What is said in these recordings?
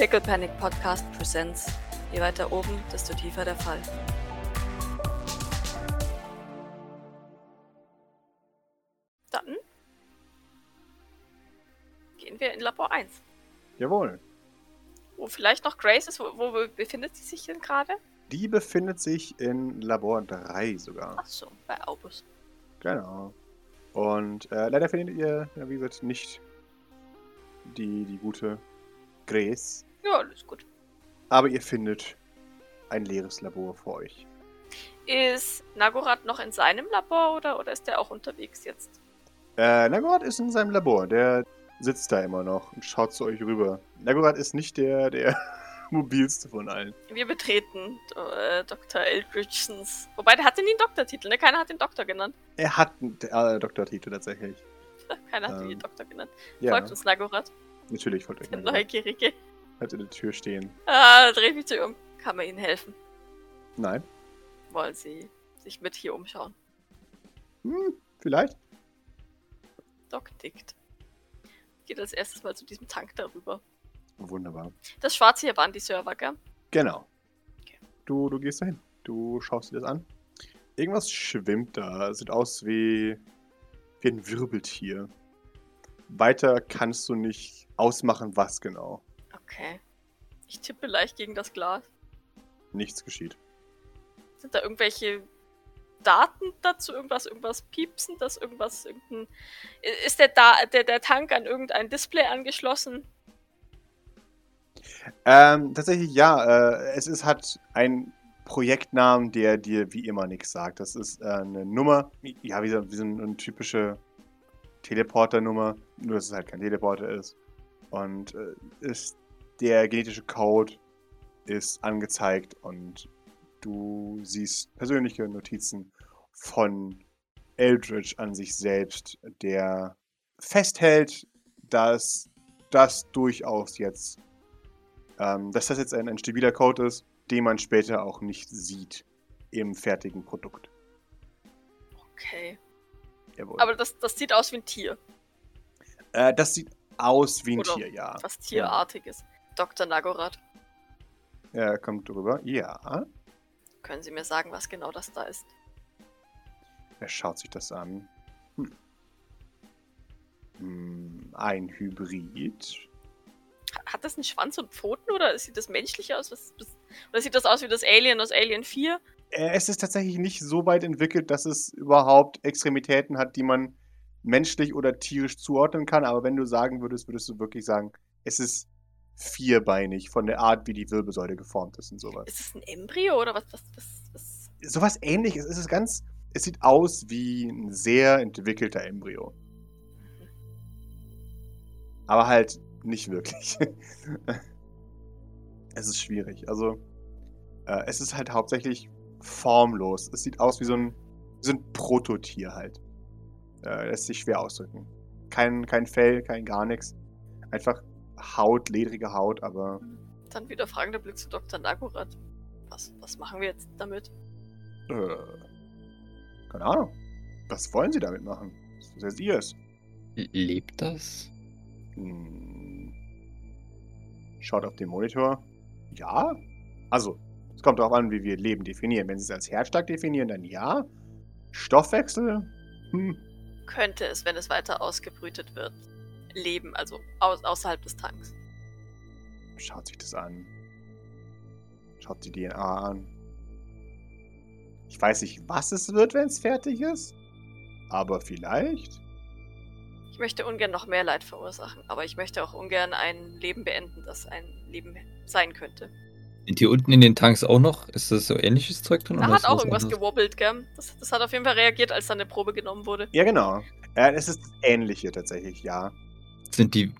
Pickle Panic Podcast Presents. Je weiter oben, desto tiefer der Fall. Dann gehen wir in Labor 1. Jawohl. Wo vielleicht noch Grace ist. Wo, wo befindet sie sich denn gerade? Die befindet sich in Labor 3 sogar. Ach so, bei Aubus. Genau. Und äh, leider findet ihr, ja, wie gesagt, nicht die, die gute Grace. Ja, alles gut. Aber ihr findet ein leeres Labor vor euch. Ist Nagorath noch in seinem Labor oder, oder ist der auch unterwegs jetzt? Äh, Nagorath ist in seinem Labor. Der sitzt da immer noch und schaut zu euch rüber. Nagorath ist nicht der, der mobilste von allen. Wir betreten äh, Dr. Eldridgesons. Wobei, der hatte nie einen Doktortitel, ne? Keiner hat den Doktor genannt. Er hat einen äh, Doktortitel tatsächlich. Keiner hat Ähm, den Doktor genannt. Ja, Folgt uns Nagorath, natürlich folgt euch der Nagorath. Neugierige. Hat in der Tür stehen. Ah, da dreht mich zu ihr um. Kann man Ihnen helfen? Nein. Wollen Sie sich mit hier umschauen? Hm, vielleicht. Doc tickt. Geht als erstes mal zu diesem Tank darüber. Wunderbar. Das Schwarze hier waren die Server, gell? Genau. Okay. Du, du gehst dahin. Du schaust dir das an. Irgendwas schwimmt da. Sieht aus wie, wie ein Wirbeltier. Weiter kannst du nicht ausmachen, was genau. Okay. Ich tippe leicht gegen das Glas. Nichts geschieht. Sind da irgendwelche Daten dazu? Irgendwas, irgendwas piepsen, das irgendwas, irgendein. Ist der, da der, der Tank an irgendein Display angeschlossen? Ähm, tatsächlich ja. Äh, es ist, hat einen Projektnamen, der dir wie immer nichts sagt. Das ist äh, eine Nummer. Ja, wie so, wie so eine typische Teleporter-Nummer. Nur, dass es halt kein Teleporter ist. Und äh, ist der genetische Code ist angezeigt und du siehst persönliche Notizen von Eldridge an sich selbst, der festhält, dass das durchaus jetzt, ähm, dass das jetzt ein, ein stabiler Code ist, den man später auch nicht sieht im fertigen Produkt. Okay. Jawohl. Aber das, das sieht aus wie ein Tier. äh, das sieht aus wie ein Oder Tier, ja. Was Tierartiges. Dr. Nagorath, Er kommt drüber. Ja. können Sie mir sagen, was genau das da ist? Er schaut sich das an. Hm. Hm, ein Hybrid. Ha- Hat das einen Schwanz und Pfoten oder sieht das menschlich aus? Was, was, oder sieht das aus wie das Alien aus Alien 4? Äh, Es ist tatsächlich nicht so weit entwickelt, dass es überhaupt Extremitäten hat, die man menschlich oder tierisch zuordnen kann. Aber wenn du sagen würdest, würdest du wirklich sagen, es ist vierbeinig von der Art, wie die Wirbelsäule geformt ist und sowas. Ist es ein Embryo oder was? was, was, was? Sowas ähnliches. Es ist ganz. Es sieht aus wie ein sehr entwickelter Embryo. Aber halt nicht wirklich. es ist schwierig. Also, äh, es ist halt hauptsächlich formlos. Es sieht aus wie so ein, wie so ein Prototier halt. Äh, lässt sich schwer ausdrücken. Kein, kein Fell, kein gar nichts. Einfach Haut, ledrige Haut, aber Dann wieder fragender Blick zu Dr. Nagorath. Was, was machen wir jetzt damit? äh, keine Ahnung. Was wollen sie damit machen? Das ist ihr es. Lebt das? Hm. Schaut auf den Monitor. Ja. Also, es kommt darauf an, wie wir Leben definieren. Wenn Sie es als herzstark definieren, dann ja. Stoffwechsel? Hm. Könnte es, wenn es weiter ausgebrütet wird, leben, also aus, außerhalb des Tanks? Schaut sich das an. Schaut die DNA an. Ich weiß nicht, was es wird, wenn es fertig ist. Aber vielleicht. Ich möchte ungern noch mehr Leid verursachen, aber ich möchte auch ungern ein Leben beenden, das ein Leben sein könnte. Sind hier unten in den Tanks auch noch? Ist das so ähnliches Zeug drin? Da oder hat auch was irgendwas anderes? gewobbelt, gell? Das, das hat auf jeden Fall reagiert, als da eine Probe genommen wurde. Ja, genau. Äh, es ist das Ähnliche tatsächlich, ja. Sind die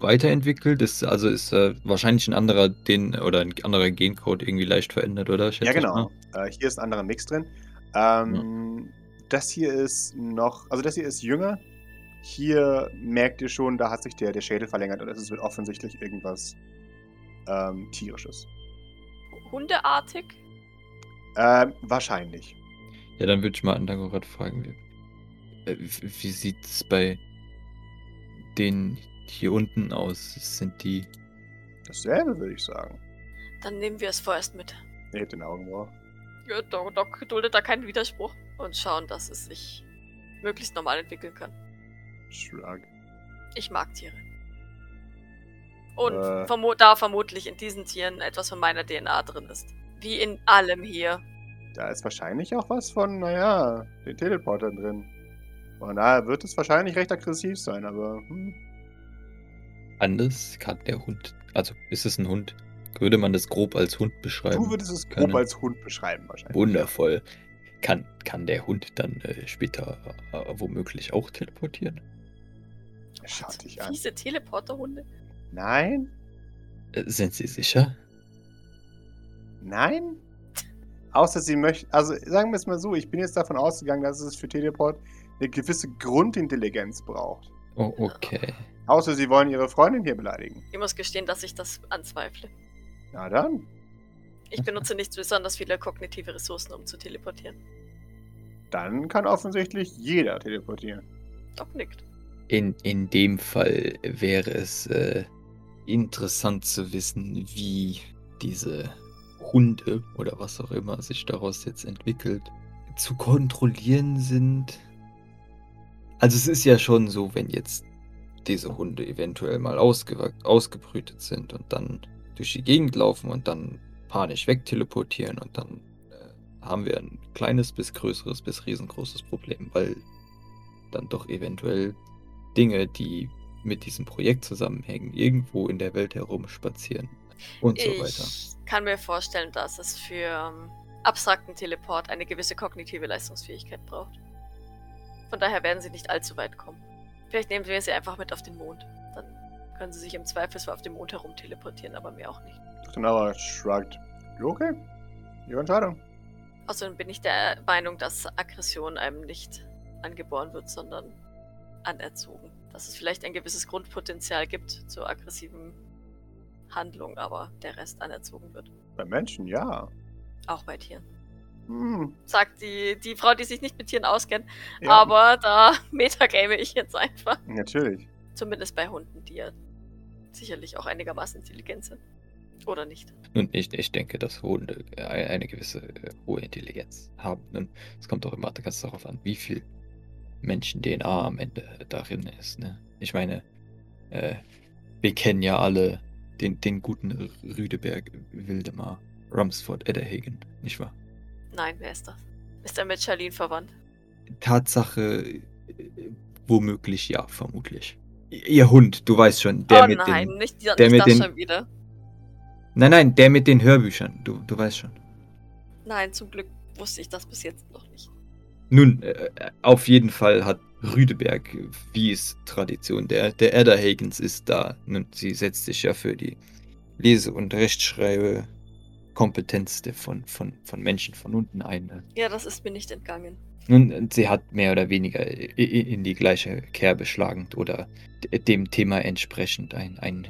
weiterentwickelt? Ist, also ist äh, wahrscheinlich ein anderer den oder ein anderer Gencode irgendwie leicht verändert, oder? Ja, genau. Äh, hier ist ein anderer Mix drin. Ähm, Das hier ist noch, also das hier ist jünger. Hier merkt ihr schon, da hat sich der, der Schädel verlängert und es wird offensichtlich irgendwas ähm, tierisches. Hundeartig? Ähm, wahrscheinlich. Ja, dann würde ich mal an Dagorath fragen. Wie, äh, wie wie sieht es bei den hier unten aus? Sind die. Das Dasselbe, würde ich sagen. Dann nehmen wir es vorerst mit. Er hebt den Augenbrauen. Ja, Doc, Doc duldet da keinen Widerspruch und schauen, dass es sich möglichst normal entwickeln kann. Shrug. Ich mag Tiere. Und Äh. vermo da vermutlich in diesen Tieren etwas von meiner DNA drin ist. Wie in allem hier. Da ist wahrscheinlich auch was von, naja, den Teleportern drin. Von daher wird es wahrscheinlich recht aggressiv sein, aber hm, Anders kann der Hund. Also ist es ein Hund? Würde man das grob als Hund beschreiben? du würdest es grob können. als Hund beschreiben wahrscheinlich. Wundervoll. Kann, kann der Hund dann äh, später äh, womöglich auch teleportieren? Er Schaut dich an. Fiese Teleporterhunde. Nein? Äh, sind Sie sicher? Nein? Außer sie möchten, also sagen wir es mal so, ich bin jetzt davon ausgegangen, dass es für Teleport eine gewisse Grundintelligenz braucht. Oh, okay. Außer sie wollen ihre Freundin hier beleidigen. Ich muss gestehen, dass ich das anzweifle. Na dann. Ich benutze nicht besonders viele kognitive Ressourcen, um zu teleportieren. Dann kann offensichtlich jeder teleportieren. Doc nickt. In, in dem Fall wäre es äh, interessant zu wissen, wie diese Hunde oder was auch immer sich daraus jetzt entwickelt, zu kontrollieren sind. Also es ist ja schon so, wenn jetzt diese Hunde eventuell mal ausgebrütet sind und dann durch die Gegend laufen und dann panisch wegteleportieren und dann äh, haben wir ein kleines bis größeres bis riesengroßes Problem, weil dann doch eventuell Dinge, die mit diesem Projekt zusammenhängen, irgendwo in der Welt herumspazieren und so weiter. Ich kann mir vorstellen, dass es für ähm, abstrakten Teleport eine gewisse kognitive Leistungsfähigkeit braucht. Von daher werden sie nicht allzu weit kommen. Vielleicht nehmen wir sie einfach mit auf den Mond. Dann können sie sich im Zweifelsfall auf dem Mond herum teleportieren, aber mehr auch nicht. Nauer shrugged. Okay. Ihre Entscheidung. Außerdem bin ich der Meinung, dass Aggression einem nicht angeboren wird, sondern anerzogen. Dass es vielleicht ein gewisses Grundpotenzial gibt zur aggressiven Handlung, aber der Rest anerzogen wird. Bei Menschen, ja. Auch bei Tieren. Hm, Sagt die, die Frau, die sich nicht mit Tieren auskennt. ja. Aber da metagame ich jetzt einfach. Natürlich. Zumindest bei Hunden, die ja sicherlich auch einigermaßen intelligent sind. Oder nicht. Nun, ich, ich denke, dass Hunde äh, eine gewisse äh, hohe Intelligenz haben. Nun, es kommt auch immer ganz darauf an, wie viel Menschen-DNA am Ende darin ist. Ne? Ich meine, äh, wir kennen ja alle den, den guten Rüdeberg, Wildemar, Rumsford, Edderhagen, nicht wahr? Nein, wer ist das? Ist er mit Charlene verwandt? Tatsache, äh, womöglich ja, vermutlich. Ihr Hund, du weißt schon, der oh mit nein, den. nicht, dieser, der mit das den- schon wieder. Nein, nein, der mit den Hörbüchern, du, du weißt schon. Nein, zum Glück wusste ich das bis jetzt noch nicht. Nun, äh, auf jeden Fall hat Rüdeberg, wie es Tradition der, der Edderhagens ist, da. Nun, sie setzt sich ja für die Lese- und Rechtschreibe-Kompetenz der von, von, von Menschen von unten ein. ne? Ja, das ist mir nicht entgangen. Nun, sie hat mehr oder weniger in die gleiche Kerbe schlagend oder dem Thema entsprechend ein. ein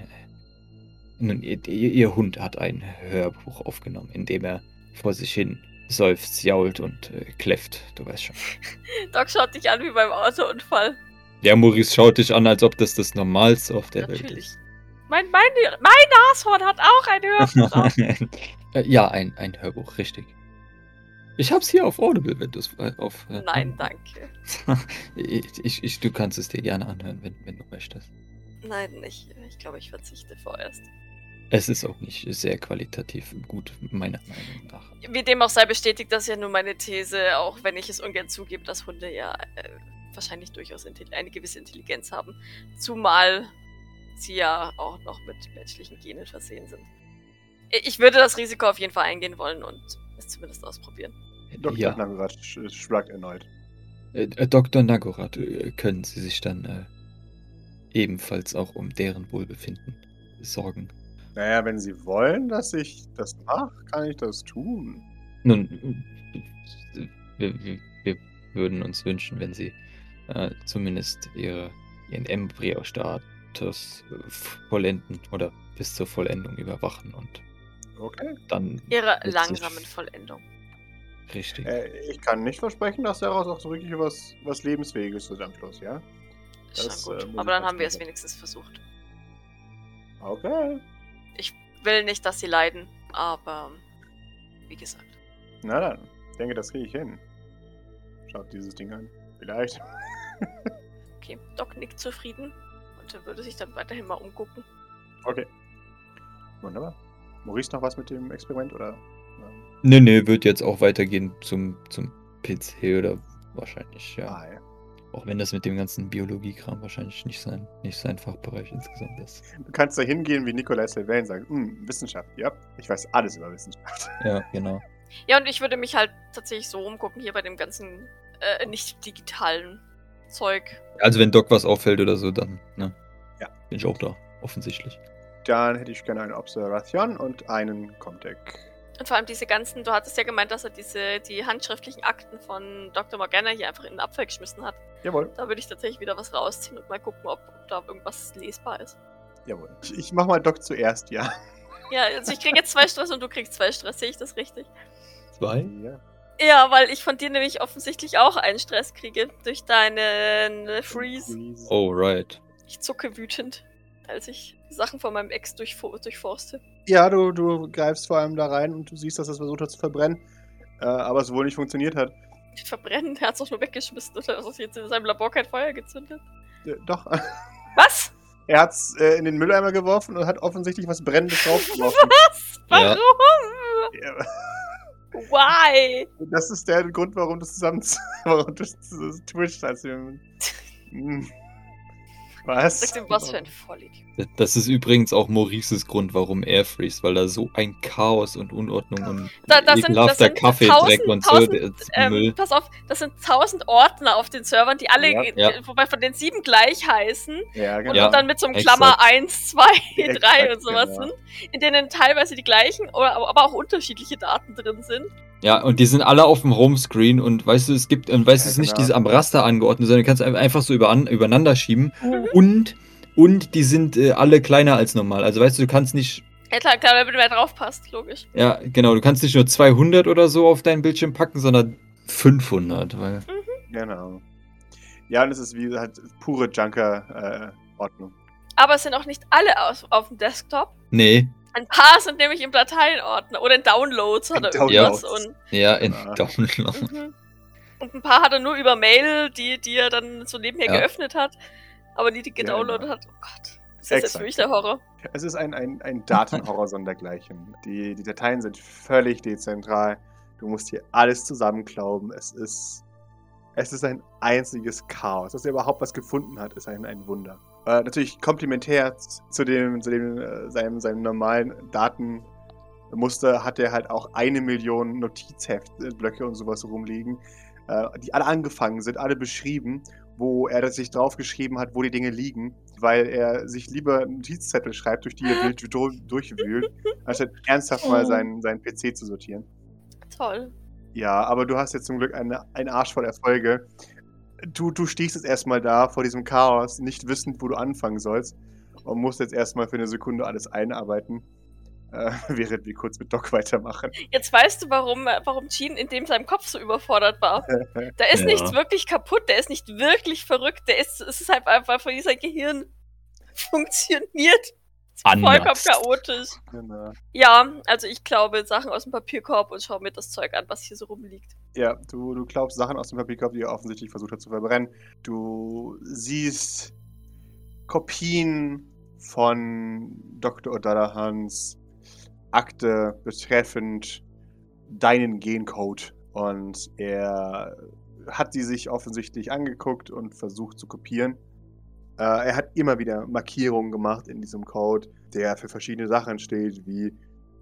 nun, ihr, ihr Hund hat ein Hörbuch aufgenommen, in dem er vor sich hin seufzt, jault und äh, kläfft. Du weißt schon. Doc schaut dich an wie beim Autounfall. Der Maurice schaut dich an, als ob das das Normalste auf der Welt Natürlich. ist. Mein, mein, mein Nashorn hat auch ein Hörbuch. Äh, ja, ein, ein Hörbuch, richtig. Ich hab's hier auf Audible, wenn du es äh, auf. äh, Nein, danke. ich, ich, ich, du kannst es dir gerne anhören, wenn, wenn du möchtest. Nein, nicht. Ich glaube, ich verzichte vorerst. Es ist auch nicht sehr qualitativ gut, meiner Meinung nach. Wie dem auch sei, bestätigt das ja nur meine These, auch wenn ich es ungern zugebe, dass Hunde ja äh, wahrscheinlich durchaus eine gewisse Intelligenz haben. Zumal sie ja auch noch mit menschlichen Genen versehen sind. I- Ich würde das Risiko auf jeden Fall eingehen wollen und es zumindest ausprobieren. Dr. Ja. Nagorat sch- shrugged erneut. Äh, äh, Dr. Nagorat, äh, können Sie sich dann äh, ebenfalls auch um deren Wohlbefinden sorgen? Naja, wenn Sie wollen, dass ich das mache, kann ich das tun. Nun, wir, wir, wir würden uns wünschen, wenn Sie äh, zumindest ihre, ihren Embryostatus äh, vollenden oder bis zur Vollendung überwachen und Okay. dann Ihre langsamen Vollendung. richtig. Äh, ich kann nicht versprechen, dass daraus auch so wirklich was, was Lebensfähiges wird am Schluss, ja? Ist Das, schon äh, gut. ich Aber dann haben wir es wenigstens versucht. Okay. Ich will nicht, dass sie leiden, aber wie gesagt. Na dann, ich denke, das kriege ich hin. Schaut dieses Ding an. Vielleicht. Okay, Doc nickt zufrieden und er würde sich dann weiterhin mal umgucken. Okay. Wunderbar. Maurice noch was mit dem Experiment oder? ähm, Nee, nee, wird jetzt auch weitergehen zum, zum PC oder wahrscheinlich, ja. Ah, ja. Auch wenn das mit dem ganzen Biologiekram wahrscheinlich nicht sein, nicht sein Fachbereich insgesamt ist. Du kannst da hingehen wie Nicolas Sylvain und sagen, hm, Wissenschaft, ja, ich weiß alles über Wissenschaft. Ja, genau. Ja, und ich würde mich halt tatsächlich so umgucken hier bei dem ganzen äh, nicht digitalen Zeug. Also wenn Doc was auffällt oder so, dann, ne? Ja. Bin ich auch da, offensichtlich. Dann hätte ich gerne eine Observation und einen Comtech. Und vor allem diese ganzen, du hattest ja gemeint, dass er diese, die handschriftlichen Akten von Dr. Morgana hier einfach in den Abfall geschmissen hat. Jawohl, Da würde ich tatsächlich wieder was rausziehen und mal gucken, ob, ob da irgendwas lesbar ist. jawohl. Ich, ich mach mal Doc zuerst, ja. Ja, also ich kriege jetzt zwei Stress und du kriegst zwei Stress, sehe ich das richtig? Zwei? ja. Ja, weil ich von dir nämlich offensichtlich auch einen Stress kriege durch deinen Freeze. Oh, right. Ich zucke wütend, als ich Sachen von meinem Ex durchfor durchforste. Ja, du, du greifst vor allem da rein und du siehst, dass es versucht hat zu verbrennen, äh, aber es wohl nicht funktioniert hat. Verbrennen, er hat es doch nur weggeschmissen oder ist jetzt in seinem Labor kein Feuer gezündet? Äh, doch, Was? er hat es äh, in den Mülleimer geworfen und hat offensichtlich was Brennendes draufgeworfen. Was? Ja. Warum? Ja, Why? das ist der Grund, warum du zusammen warum du das twitcht. Also, hm. Was? Sag dem, was für ein Vollidiot. Das ist übrigens auch Maurices Grund, warum er freest, weil da so ein Chaos und Unordnung und Da- das sind- das sind Kaffeedreck tausend- und so Ähm, Müll. pass auf, das sind tausend Ordner auf den Servern, die alle, Ja. Ja. wobei von den sieben gleich heißen Ja, und, genau. Ja, und dann mit so einem exakt. Klammer 1, 2, 3 Exakt, und sowas genau. sind, in denen teilweise die gleichen, aber auch unterschiedliche Daten drin sind. Ja, und die sind alle auf dem Homescreen und weißt du, es gibt, und weißt du, Ja, es ist nicht genau. diese am Raster angeordnet, sondern du kannst einfach so überan, übereinander schieben Mhm. und, und die sind äh, alle kleiner als normal. Also weißt du, du kannst nicht, Ja klar, klar, damit mehr drauf passt, logisch. ja, genau, du kannst nicht nur 200 oder so auf deinen Bildschirm packen, sondern 500, weil, Genau. Ja, und es ist wie halt pure Junker-Ordnung. Aber es sind auch nicht alle aus, auf dem Desktop. nee, Ein paar sind nämlich im Dateienordner oder in Downloads In oder Downloads. irgendwas. Und, ja, in Ah. Download. mhm. und ein paar hat er nur über Mail, die, die er dann so nebenher Ja. geöffnet hat, aber nie die Ja, gedownloadet genau. hat. Oh Gott. Das ist jetzt für mich der Horror. Es ist ein, ein, ein Datenhorror sondergleichen. Die, die Dateien sind völlig dezentral. Du musst hier alles zusammenklauben. Es ist, es ist ein einziges Chaos. Dass er überhaupt was gefunden hat, ist ein, ein Wunder. Äh, natürlich komplementär zu dem, zu dem äh, seinem, seinem normalen Datenmuster hat er halt auch eine Million Notizheftblöcke und sowas rumliegen, äh, die alle angefangen sind, alle beschrieben, wo er sich draufgeschrieben hat, wo die Dinge liegen, weil er sich lieber Notizzettel schreibt, durch die er wild dur- durchwühlt, anstatt ernsthaft mal seinen, seinen PC zu sortieren. Toll. Ja, aber du hast jetzt zum Glück eine, einen Arsch voll Erfolge. Du, du stehst jetzt erstmal da vor diesem Chaos, nicht wissend, wo du anfangen sollst. Und musst jetzt erstmal für eine Sekunde alles einarbeiten. Äh, während wir kurz mit Doc weitermachen. Jetzt weißt du, warum, warum Jean in dem seinem Kopf so überfordert war. Da ist Ja. nichts wirklich kaputt, der ist nicht wirklich verrückt, der ist, es ist halt einfach, wie sein Gehirn funktioniert. Vollkommen chaotisch. Genau. Ja, also ich glaube Sachen aus dem Papierkorb und schau mir das Zeug an, was hier so rumliegt. Ja, du, du glaubst Sachen aus dem Papierkorb, die er offensichtlich versucht hat zu verbrennen. Du siehst Kopien von Dr. O'Dallahans Akte betreffend deinen Gencode. Und er hat die sich offensichtlich angeguckt und versucht zu kopieren. Äh, er hat immer wieder Markierungen gemacht in diesem Code, der für verschiedene Sachen steht, wie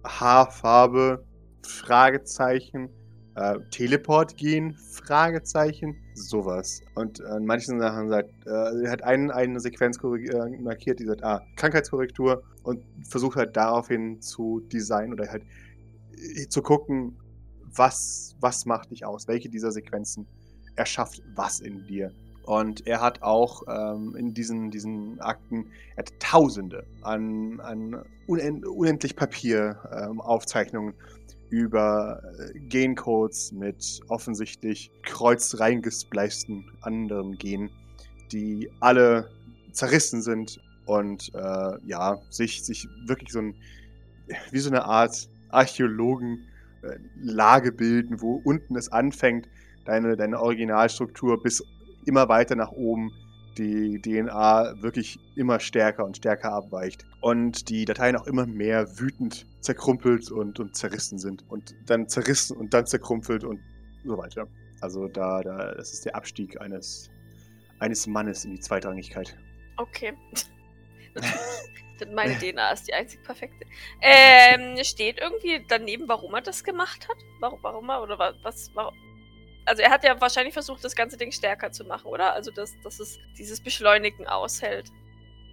Haarfarbe, Fragezeichen, äh, Teleport gehen, Fragezeichen, sowas. Und an manchen Sachen sagt, äh, er hat einen, eine Sequenz äh, markiert, die sagt, ah, Krankheitskorrektur und versucht halt daraufhin zu designen oder halt äh, zu gucken, was, was macht dich aus, welche dieser Sequenzen erschafft was in dir. Und er hat auch ähm, in diesen, diesen Akten, er hat Tausende an, an unend, unendlich Papier ähm, Aufzeichnungen über äh, Gencodes mit offensichtlich kreuz reingespleisten anderen Genen, die alle zerrissen sind und äh, ja, sich, sich wirklich so ein wie so eine Art Archäologen äh, bilden, wo unten es anfängt, deine, deine Originalstruktur bis immer weiter nach oben die DNA wirklich immer stärker und stärker abweicht. Und die Dateien auch immer mehr wütend zerkrumpelt und, und zerrissen sind. Und dann zerrissen und dann zerkrumpelt und so weiter. Also da, da, das ist der Abstieg eines, eines Mannes in die Zweitrangigkeit. Okay. Denn meine DNA ist die einzig perfekte. Ähm, steht irgendwie daneben, warum er das gemacht hat? Warum, warum er, oder was, warum? Also er hat ja wahrscheinlich versucht, das ganze Ding stärker zu machen, oder? Also dass, dass es dieses Beschleunigen aushält.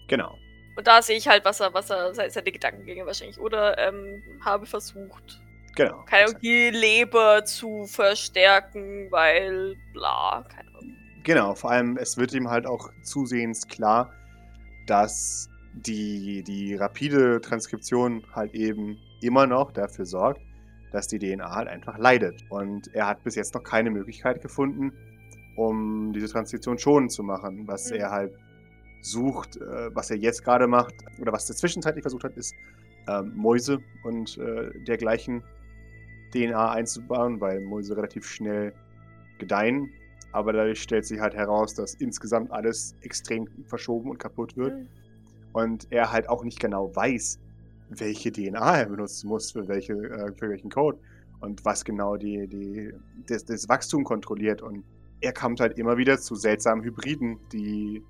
Genau. Und da sehe ich halt, was er, was er, seine Gedankengänge wahrscheinlich. Oder ähm, habe versucht, Genau. die Leber zu verstärken, weil bla, keine Ahnung. Genau, vor allem, es wird ihm halt auch zusehends klar, dass die, die rapide Transkription halt eben immer noch dafür sorgt, dass die DNA halt einfach leidet. Und er hat bis jetzt noch keine Möglichkeit gefunden, um diese Transkription schonend zu machen. Was Mhm. er halt sucht, äh, was er jetzt gerade macht, oder was er zwischenzeitlich versucht hat, ist ähm, Mäuse und äh, dergleichen DNA einzubauen, weil Mäuse relativ schnell gedeihen. Aber dadurch stellt sich halt heraus, dass insgesamt alles extrem verschoben und kaputt wird. Hm. Und er halt auch nicht genau weiß, welche DNA er benutzen muss für, welche, äh, für welchen Code und was genau die, die, das, das Wachstum kontrolliert. Und er kommt halt immer wieder zu seltsamen Hybriden, die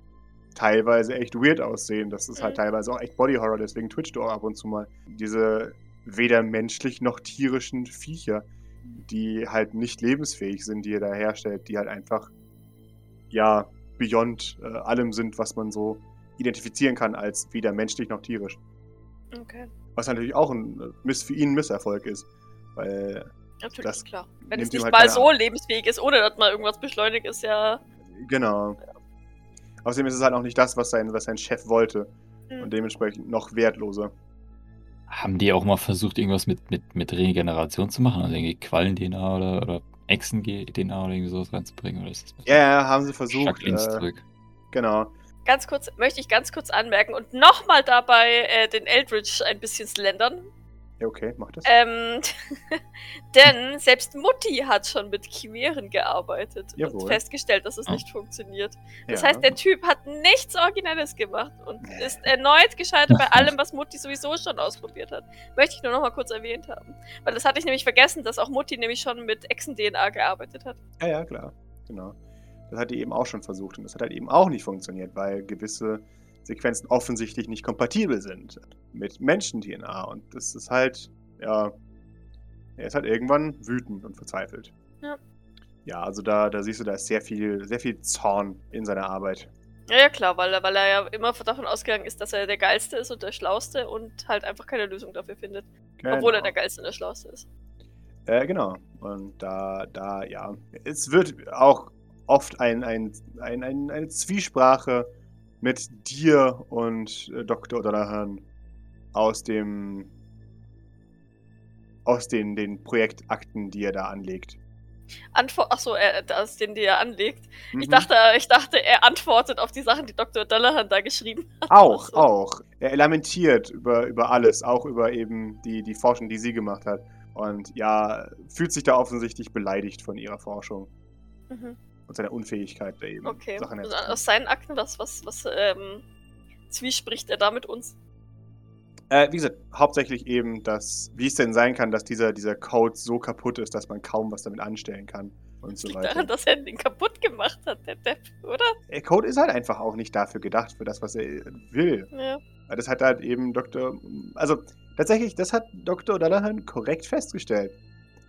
teilweise echt weird aussehen. Das ist halt Mhm. teilweise auch echt Body Horror, deswegen twitcht du auch ab und zu mal. Diese weder menschlich noch tierischen Viecher, die halt nicht lebensfähig sind, die er da herstellt, die halt einfach, ja, beyond äh, allem sind, was man so identifizieren kann als weder menschlich noch tierisch. Okay. Was natürlich auch ein äh, Miss, für ihn ein Misserfolg ist. Weil, Natürlich, Das klar. Wenn es nicht halt mal so lebensfähig ist, ohne dass mal irgendwas beschleunigt ist, ja. genau. Außerdem ist es halt auch nicht das, was sein, was sein Chef wollte. Hm. Und dementsprechend noch wertloser. Haben die auch mal versucht, irgendwas mit, mit, mit Regeneration zu machen? Also irgendwie Quallen-DNA oder, oder Echsen-DNA oder irgendwie sowas reinzubringen? Oder ist das Ja, ja, haben sie versucht. Äh, zurück. genau. Ganz kurz, möchte ich ganz kurz anmerken und nochmal dabei äh, den Eldritch ein bisschen slendern. Ja, okay, mach das. Ähm, denn selbst Mutti hat schon mit Chimären gearbeitet und Jawohl. festgestellt, dass es Oh. nicht funktioniert. Das ja. heißt, der Typ hat nichts Originelles gemacht und ist erneut gescheitert bei allem, was Mutti sowieso schon ausprobiert hat. Möchte ich nur noch mal kurz erwähnt haben. Weil das hatte ich nämlich vergessen, dass auch Mutti nämlich schon mit Echsen-DNA gearbeitet hat. Ja, ja, klar. Genau. Das hat die eben auch schon versucht und das hat halt eben auch nicht funktioniert, weil gewisse Sequenzen offensichtlich nicht kompatibel sind mit Menschen-DNA. Und das ist halt, ja, er ist halt irgendwann wütend und verzweifelt. Ja. Ja, also da, da siehst du, da ist sehr viel, sehr viel Zorn in seiner Arbeit. Ja, ja, klar, weil, er- weil er ja immer davon ausgegangen ist, dass er der Geilste ist und der Schlauste und halt einfach keine Lösung dafür findet. Obwohl er Genau. der Geilste und der Schlauste ist. Äh, genau. Und da, da, ja. Es wird auch oft ein, ein, ein, ein, eine Zwiesprache mit dir und äh, Dr. O'Donohan aus dem aus den, den Projektakten, die er da anlegt. Antwort, achso, er, das, den, die er anlegt. Ich, Mhm. dachte, ich dachte, er antwortet auf die Sachen, die Dr. Dallahan da geschrieben hat. Auch, so. auch. Er lamentiert über, über alles, auch über eben die, die Forschung, die sie gemacht hat. Und ja, fühlt sich da offensichtlich beleidigt von ihrer Forschung Mhm. Und seiner Unfähigkeit, da eben Okay. Sachen Also aus seinen Akten, was, was, was ähm, zwiespricht er da mit uns? Äh, wie gesagt, hauptsächlich eben, dass, wie es denn sein kann, dass dieser, dieser Code so kaputt ist, dass man kaum was damit anstellen kann und so Liegt weiter. daran, dass er den kaputt gemacht hat, der Depp, oder? Der Code ist halt einfach auch nicht dafür gedacht, für das, was er will. Ja. Das hat halt eben Dr. Also tatsächlich, das hat Dr. O'Dallahan korrekt festgestellt,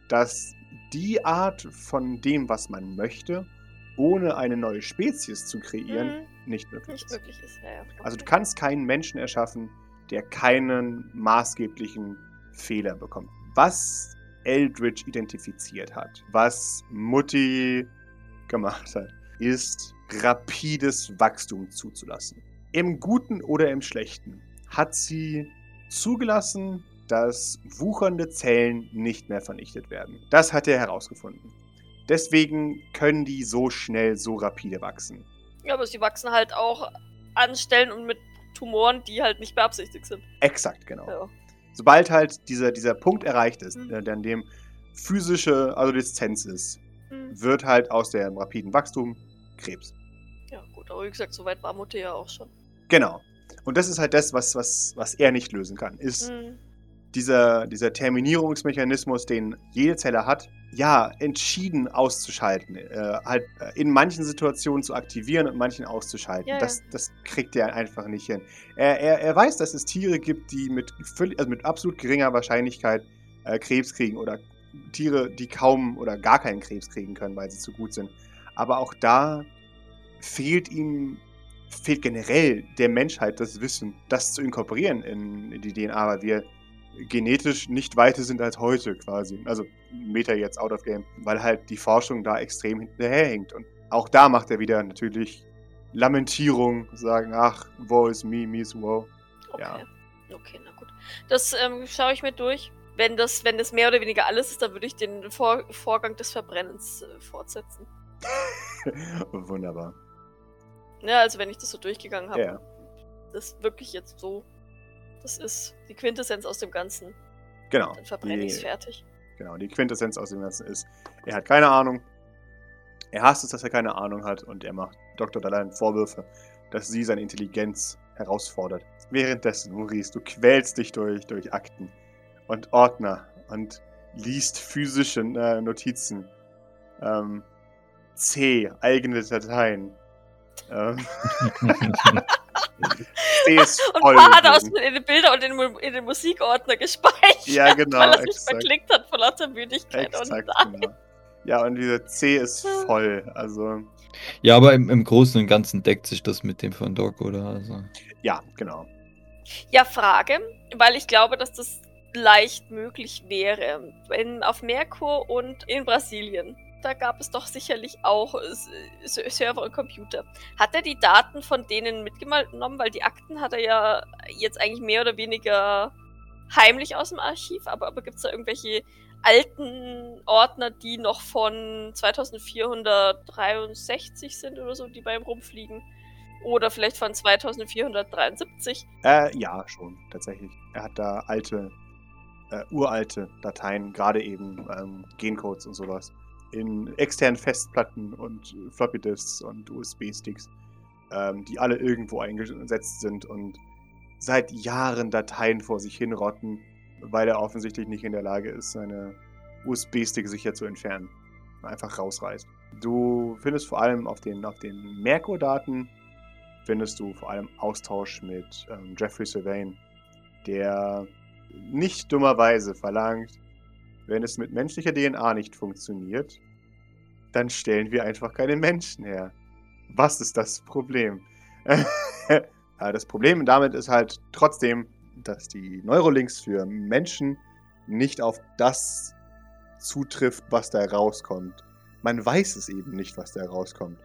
dass die Art von dem, was man möchte, ohne eine neue Spezies zu kreieren, Mhm. nicht möglich Nicht ist. möglich ist, ja, ja. Also du kannst keinen Menschen erschaffen, der keinen maßgeblichen Fehler bekommt. Was Eldritch identifiziert hat, was Mutti gemacht hat, ist rapides Wachstum zuzulassen. Im Guten oder im Schlechten hat sie zugelassen, dass wuchernde Zellen nicht mehr vernichtet werden. Das hat er herausgefunden. Deswegen können die so schnell, so rapide wachsen. Ja, aber sie wachsen halt auch an Stellen und mit Tumoren, die halt nicht beabsichtigt sind. Exakt, genau. Ja. Sobald halt dieser, dieser Punkt erreicht ist, Mhm. äh, an dem physische Adoleszenz ist, Hm. wird halt aus dem rapiden Wachstum Krebs. Ja, gut, aber wie gesagt, so weit war Mutter ja auch schon. Genau. Und das ist halt das, was, was, was er nicht lösen kann. Ist Hm. Dieser, dieser Terminierungsmechanismus, den jede Zelle hat, ja, entschieden auszuschalten. Äh, halt äh, in manchen Situationen zu aktivieren und manchen auszuschalten. Ja. Das, das kriegt er einfach nicht hin. Er, er, er weiß, dass es Tiere gibt, die mit, völlig, also mit absolut geringer Wahrscheinlichkeit äh, Krebs kriegen oder Tiere, die kaum oder gar keinen Krebs kriegen können, weil sie zu gut sind. Aber auch da fehlt ihm, fehlt generell der Menschheit das Wissen, das zu inkorporieren in, in die DNA, weil wir genetisch nicht weiter sind als heute quasi. Also Meta jetzt out of game, weil halt die Forschung da extrem hinterherhinkt. Und auch da macht er wieder natürlich Lamentierung, sagen, ach, woe is me, me is woe. Okay. Ja. Okay, na gut. Das ähm, schaue ich mir durch. Wenn das, wenn das mehr oder weniger alles ist, dann würde ich den Vor Vorgang des Verbrennens äh, fortsetzen. Wunderbar. Ja, also wenn ich das so durchgegangen habe, Ja. das wirklich jetzt so, das ist die Quintessenz aus dem Ganzen. Genau. Dann verbrenne ich es fertig. Genau, die Quintessenz aus dem Ganzen ist, er hat keine Ahnung. Er hasst es, dass er keine Ahnung hat und er macht Dr. Dalai Vorwürfe, dass sie seine Intelligenz herausfordert. Währenddessen, Maurice, du quälst dich durch, durch Akten und Ordner und liest physische äh, Notizen. Ähm, C, eigene Dateien. Ähm, Und voll. Pa hat aus in den Bilder und in, in den Musikordner gespeichert. Ja, genau, Weil er sich exakt. verklickt hat vor lauter Müdigkeit. Exakt, und genau. Ja, und dieser C ist voll. Also, Ja, aber im, im Großen und Ganzen deckt sich das mit dem von Doc, oder? Also. ja, genau. Ja, Frage, weil ich glaube, dass das leicht möglich wäre. Wenn auf Merkur und in Brasilien, da gab es doch sicherlich auch äh, Server und Computer. Hat er die Daten von denen mitgenommen? Weil die Akten hat er ja jetzt eigentlich mehr oder weniger heimlich aus dem Archiv, aber, aber gibt es da irgendwelche alten Ordner, die noch von 2463 sind oder so, die bei ihm rumfliegen? Oder vielleicht von 2473? Äh, ja, schon, tatsächlich. Er hat da alte, äh, uralte Dateien, gerade eben ähm, Gencodes und sowas. In externen Festplatten und Floppy Disks und USB-Sticks, ähm, die alle irgendwo eingesetzt sind und seit Jahren Dateien vor sich hinrotten, weil er offensichtlich nicht in der Lage ist, seine USB-Stick sicher zu entfernen. Einfach rausreißt. Du findest vor allem auf den, auf den Merkur-Daten findest du vor allem Austausch mit ähm, Jeffrey Sylvain, der nicht dummerweise verlangt, wenn es mit menschlicher DNA nicht funktioniert, dann stellen wir einfach keine Menschen her. Was ist das Problem? Das Problem damit ist halt trotzdem, dass die Neurolinks für Menschen nicht auf das zutrifft, was da rauskommt. Man weiß es eben nicht, was da rauskommt.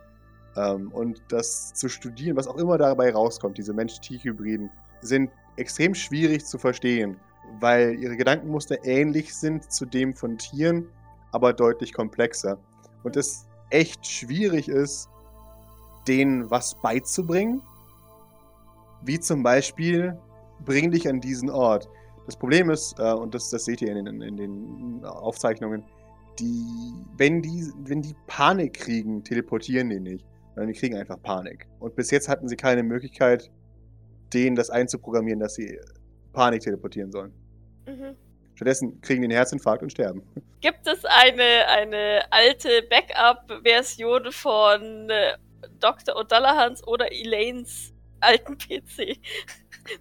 Ähm, und das zu studieren, was auch immer dabei rauskommt, diese Mensch-Tier-Hybriden, sind extrem schwierig zu verstehen, weil ihre Gedankenmuster ähnlich sind zu dem von Tieren, aber deutlich komplexer. Und es echt schwierig ist, denen was beizubringen. Wie zum Beispiel, bring dich an diesen Ort. Das Problem ist, äh, und das, das seht ihr in den, in den Aufzeichnungen, die, wenn die, wenn die Panik kriegen, teleportieren die nicht. Sondern die kriegen einfach Panik. Und bis jetzt hatten sie keine Möglichkeit, denen das einzuprogrammieren, dass sie Panik teleportieren sollen. Mhm. Stattdessen kriegen die einen Herzinfarkt und sterben. Gibt es eine, eine alte Backup-Version von äh, Dr. O'Dullahans oder Elaines alten PC?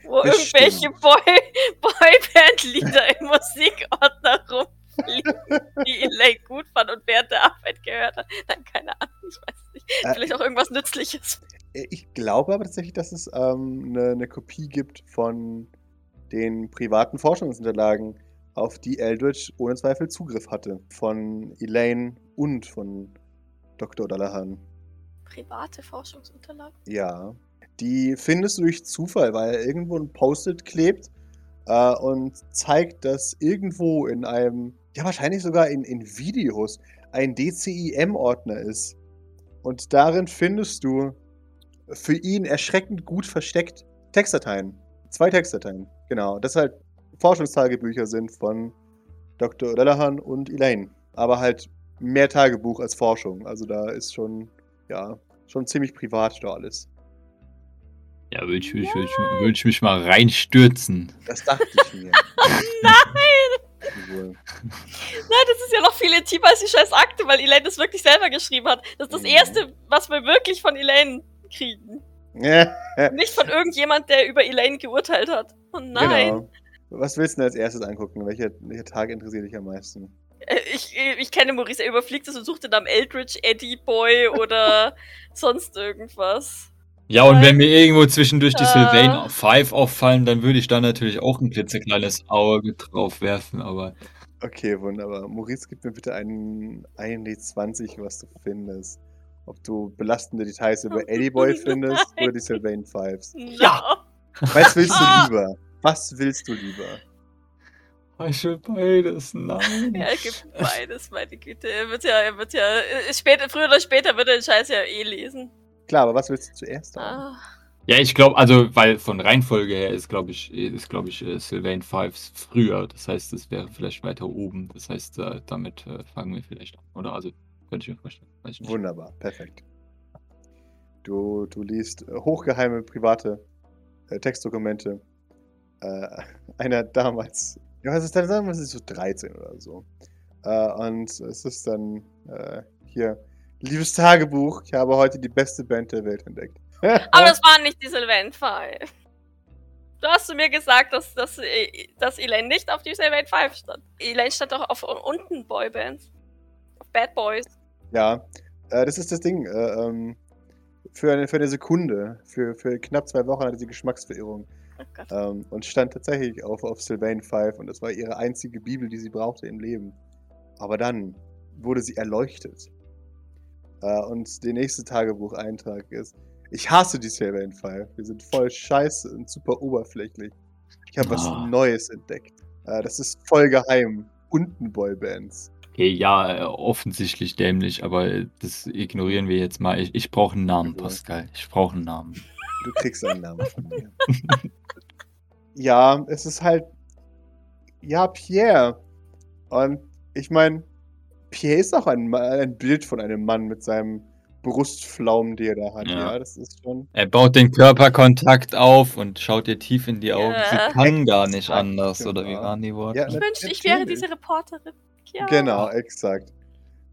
Wo Bestimmt. irgendwelche Boy Boyband-Lieder im Musikordner rumfliegen, die Elaine gut fand und während der Arbeit gehört hat. Nein, keine Ahnung, ich weiß nicht. Äh, Vielleicht auch irgendwas Nützliches. Äh, Ich glaube aber tatsächlich, dass es ähm, eine, eine Kopie gibt von den privaten Forschungsunterlagen, auf die Eldritch ohne Zweifel Zugriff hatte. Von Elaine und von Dr. O'Dallahan. Private Forschungsunterlagen? Ja. Die findest du durch Zufall, weil irgendwo ein Post-it klebt äh, und zeigt, dass irgendwo in einem, ja wahrscheinlich sogar in, in Videos, ein DCIM-Ordner ist. Und darin findest du für ihn erschreckend gut versteckt Textdateien. Zwei Textdateien. Genau. Das halt Forschungstagebücher sind von Dr. Lellahan und Elaine. Aber halt mehr Tagebuch als Forschung. Also da ist schon, ja, schon ziemlich privat da alles. Ja, würde ich, würd ich, würd ich, würd ich mich mal reinstürzen. Das dachte ich mir. Nein! Nein, das ist ja noch viel intimer als die scheiß Akte, weil Elaine das wirklich selber geschrieben hat. Das ist das Mhm. Erste, was wir wirklich von Elaine kriegen. Nicht von irgendjemand, der über Elaine geurteilt hat. Oh nein. Genau. Was willst du denn als erstes angucken? Welcher, welcher Tag interessiert dich am meisten? Äh, Ich, ich kenne Maurice, er überfliegt es und sucht den Namen Eldritch, Eddie Boy oder sonst irgendwas. Ja, und wenn mir irgendwo zwischendurch die Äh. Sylvain 5 auffallen, dann würde ich da natürlich auch ein klitzekleines Auge drauf werfen, aber Okay, wunderbar. Maurice, gib mir bitte einen, einen D20, was du findest. Ob du belastende Details über Eddie Boy findest Nein. oder die Sylvain Fives. Ja. Was willst du Ah. lieber? Was willst du lieber? ich will beides, nein. Ja, er gibt beides, meine Güte. Er wird ja, er wird ja, äh, später, früher oder später wird er den Scheiß ja eh lesen. Klar, aber was willst du zuerst haben? Ah. Ja, ich glaube, also, weil von Reihenfolge her ist, glaube ich, ist, glaube ich, äh, Sylvain 5 früher. Das heißt, es wäre vielleicht weiter oben. Das heißt, äh, damit äh, fangen wir vielleicht an. Oder also, könnte ich mir vorstellen. Weiß ich nicht. Wunderbar, perfekt. Du, du liest hochgeheime private äh, Textdokumente äh, einer damals, ja, was ist denn damals? Ist so 13 oder so. Äh, und es ist dann äh, hier, liebes Tagebuch, ich habe heute die beste Band der Welt entdeckt. Aber das waren nicht die Sylvain Five. Du hast zu mir gesagt, dass, dass, dass Elaine nicht auf die Sylvain Five stand. Elaine stand doch auf unten Boybands. Auf Bad Boys. Ja, äh, das ist das Ding. Äh, ähm, für, eine, für eine Sekunde, für, für knapp zwei Wochen hatte sie Geschmacksverirrung. Oh. Ähm, und stand tatsächlich auf, auf Sylvain 5 und das war ihre einzige Bibel, die sie brauchte im Leben. Aber dann wurde sie erleuchtet. Äh, und der nächste Tagebucheintrag ist: Ich hasse die Sylvain 5. Wir sind voll scheiße und super oberflächlich. Ich habe was Ah. Neues entdeckt. Äh, das ist voll geheim. Unten Boybands. Okay, ja, äh, offensichtlich dämlich, aber äh, das ignorieren wir jetzt mal. Ich, ich brauche einen Namen. Pascal. Ich brauche einen Namen. Du kriegst einen Namen von mir. ja, es ist halt. Ja, Pierre. Und ich meine, Pierre ist auch ein, ein Bild von einem Mann mit seinem Brustflaum, die er da hat. Ja, Ja. das ist schon. Er baut den Körperkontakt auf und schaut ihr tief in die Augen. Ja. Sie kann gar nicht anders, oder wie genau. waren die Worte? Ja, Ich wünschte, ich wäre diese Reporterin. Ja. Genau, exakt.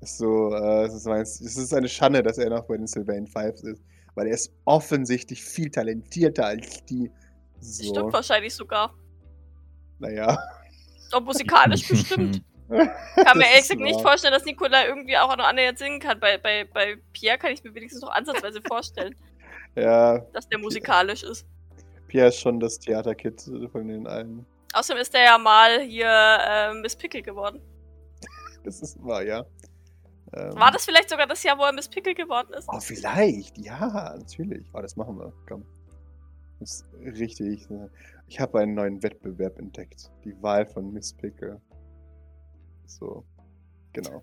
So, äh, es, ist, meins- es ist eine Schande, dass er noch bei den Sylvain Fives ist, weil er ist offensichtlich viel talentierter als die. So, Stimmt wahrscheinlich sogar. naja. Auch musikalisch bestimmt. Kann mir ehrlich gesagt nicht vorstellen, dass Nicola irgendwie auch noch annähernd singen kann. Bei, bei, bei Pierre kann ich mir wenigstens noch ansatzweise vorstellen, Ja, dass der musikalisch ist. Pierre ist schon das Theaterkid von den allen. Außerdem ist der ja mal hier äh, Miss Pickle geworden. Das ist wahr, ja. Ähm, War das vielleicht sogar das Jahr, wo er Miss Pickle geworden ist? Oh, vielleicht. Ja, natürlich. Oh, das machen wir. Komm. Das ist richtig. Ich habe einen neuen Wettbewerb entdeckt. Die Wahl von Miss Pickle. So. Genau.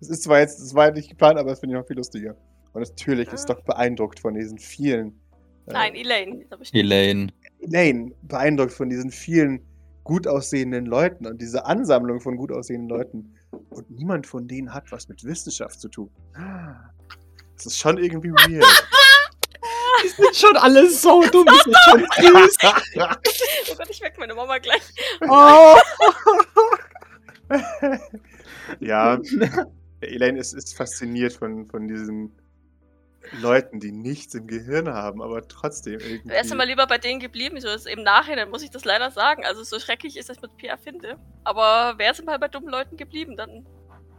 Es ist zwar jetzt, es war nicht geplant, aber das finde ich noch viel lustiger. Und natürlich ist Ah. doch beeindruckt von diesen vielen. äh, Nein, Elaine. Elaine. Elaine beeindruckt von diesen vielen gut aussehenden Leuten und diese Ansammlung von gut aussehenden Leuten. Und niemand von denen hat was mit Wissenschaft zu tun. Das ist schon irgendwie weird. Die sind schon alle so dumm, die sind schon süß. Oh Gott, ich weck meine Mama gleich. Oh. ja, Elaine ist, ist fasziniert von, von diesen Leuten, die nichts im Gehirn haben, aber trotzdem irgendwie. Wärst du mal lieber bei denen geblieben? So ist im Nachhinein muss ich das leider sagen. Also so schrecklich ist, ich mit Pierre finde. Aber wärst du mal bei dummen Leuten geblieben, dann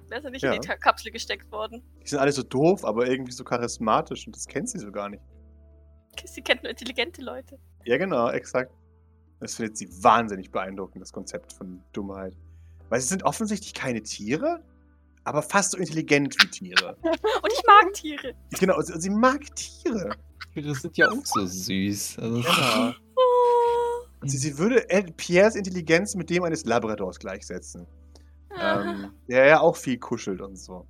wärst du nicht Ja. in die Kapsel gesteckt worden. die sind alle so doof, aber irgendwie so charismatisch und das kennt sie so gar nicht. Sie kennt nur intelligente Leute. Ja, genau, exakt. Das findet sie wahnsinnig beeindruckend, das Konzept von Dummheit. Weil sie sind offensichtlich keine Tiere, aber fast so intelligent wie Tiere. Und ich mag Tiere. genau, sie, sie mag Tiere. Das sind ja auch so süß. Also, Genau. Oh. Sie, sie würde Pierres Intelligenz mit dem eines Labradors gleichsetzen. Ähm, der ja auch viel kuschelt und so.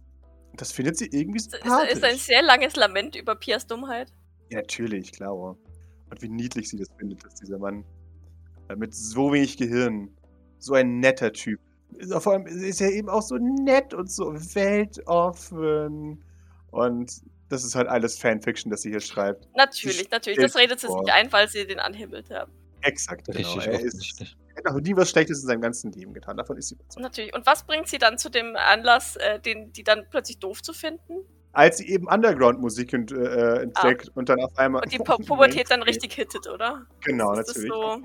Das findet sie irgendwie Ist, ist, sympathisch. ist ein sehr langes Lament über Piers Dummheit. ja, natürlich, klar. Und wie niedlich sie das findet, dass dieser Mann äh, mit so wenig Gehirn so ein netter Typ. Vor allem ist er eben auch so nett und so weltoffen. Und das ist halt alles Fanfiction, das sie hier schreibt. Natürlich, Ich natürlich. Das redet sie sich ein, weil sie den anhimmelt haben. Exakt, genau. Richtig Er ist, er hat noch nie was Schlechtes in seinem ganzen Leben getan. Davon ist sie überzeugt. Natürlich. Und was bringt sie dann zu dem Anlass, äh, den, die dann plötzlich doof zu finden? Als sie eben Underground-Musik ent, äh, entdeckt und dann auf einmal. Und die Pu Pubertät dann richtig hittet, oder? Genau, natürlich. so.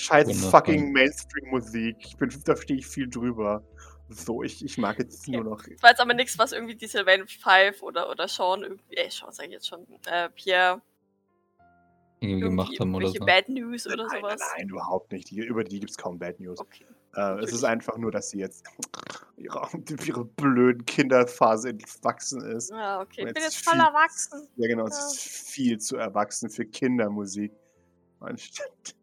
Scheiß Wundervoll. fucking Mainstream-Musik. Ich bin, da stehe ich viel drüber. So, ich, ich mag jetzt Okay. nur noch. War jetzt aber nichts, was irgendwie die Sylvain Five oder, oder Sean irgendwie, äh, Sean sag ich jetzt schon, äh, Pierre Irgendwie gemacht haben oder irgendwelche so. Bad News oder nein, sowas. nein, nein, überhaupt nicht. Die, über die gibt es kaum Bad News. Okay. Äh, es ist einfach nur, dass sie jetzt ihre, ihre blöden Kinderphase entwachsen ist. Ja, okay. Und Ich bin jetzt voll viel- erwachsen. Ja, genau, es Ja. ist viel zu erwachsen für Kindermusik. Und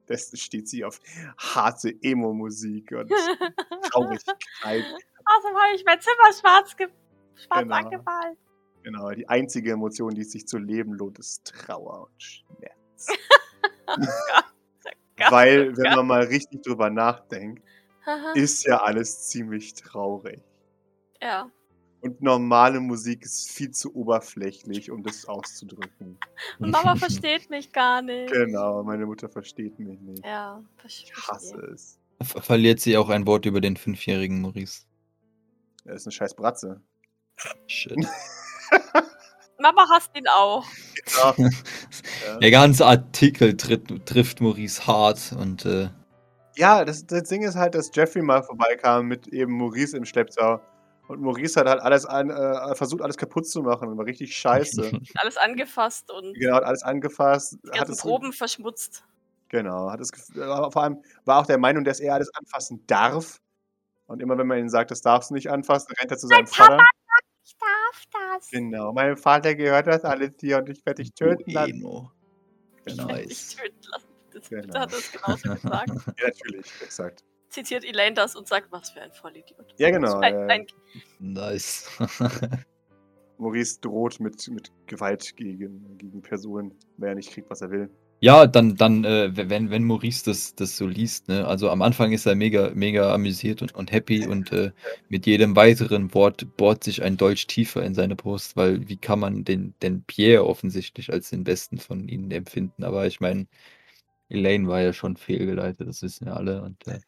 stattdessen steht sie auf harte Emo-Musik und Traurigkeit. Außerdem habe ich mein Zimmer schwarz, schwarz Genau. angemalt. Genau, die einzige Emotion, die es sich zu leben lohnt, ist Trauer und Schmerz. Gott, Weil, oh wenn Gott. man mal richtig drüber nachdenkt, ist ja alles ziemlich traurig. ja. Und normale Musik ist viel zu oberflächlich, um das auszudrücken. Und Mama versteht mich gar nicht. Genau, meine Mutter versteht mich nicht. Ja, ver- Ich hasse verstehe. es. Ver- Verliert sie auch ein Wort über den fünfjährigen Maurice. Er ist eine scheiß Bratze. Shit. Mama hasst ihn auch. Ja, Der ganze Artikel tritt, trifft Maurice hart und äh, ja das, das Ding ist halt, dass Jeffrey mal vorbeikam mit eben Maurice im Schlepptau. Und Maurice hat halt alles an, äh, versucht, alles kaputt zu machen und war richtig scheiße. Alles angefasst und genau, hat alles angefasst. die Hat ganzen es, Proben verschmutzt. Genau, hat es, gef- vor allem war auch der Meinung, dass er alles anfassen darf. Und immer wenn man ihn sagt, das darfst du nicht anfassen, rennt er zu seinem Vater. Ich darf das. Genau, meinem Vater gehört das alles hier und ich werde dich töten lassen. Emo. Ich Genau. werde dich töten lassen. Das Genau. hat er es genauso gesagt. Ja, natürlich, exakt. Zitiert Elaine das und sagt, was für ein Vollidiot. Ja, genau. Ein, ein, Nice. Maurice droht mit, mit Gewalt gegen, gegen Personen, wenn er nicht kriegt, was er will. ja, dann, dann äh, wenn, wenn Maurice das, das so liest, ne? Also am Anfang ist er mega, mega amüsiert und, und happy und äh, mit jedem weiteren Wort bohrt sich ein Dolch tiefer in seine Brust, weil wie kann man den, den Pierre offensichtlich als den besten von ihnen empfinden? Aber ich meine, Elaine war ja schon fehlgeleitet, das wissen wir alle. Und äh,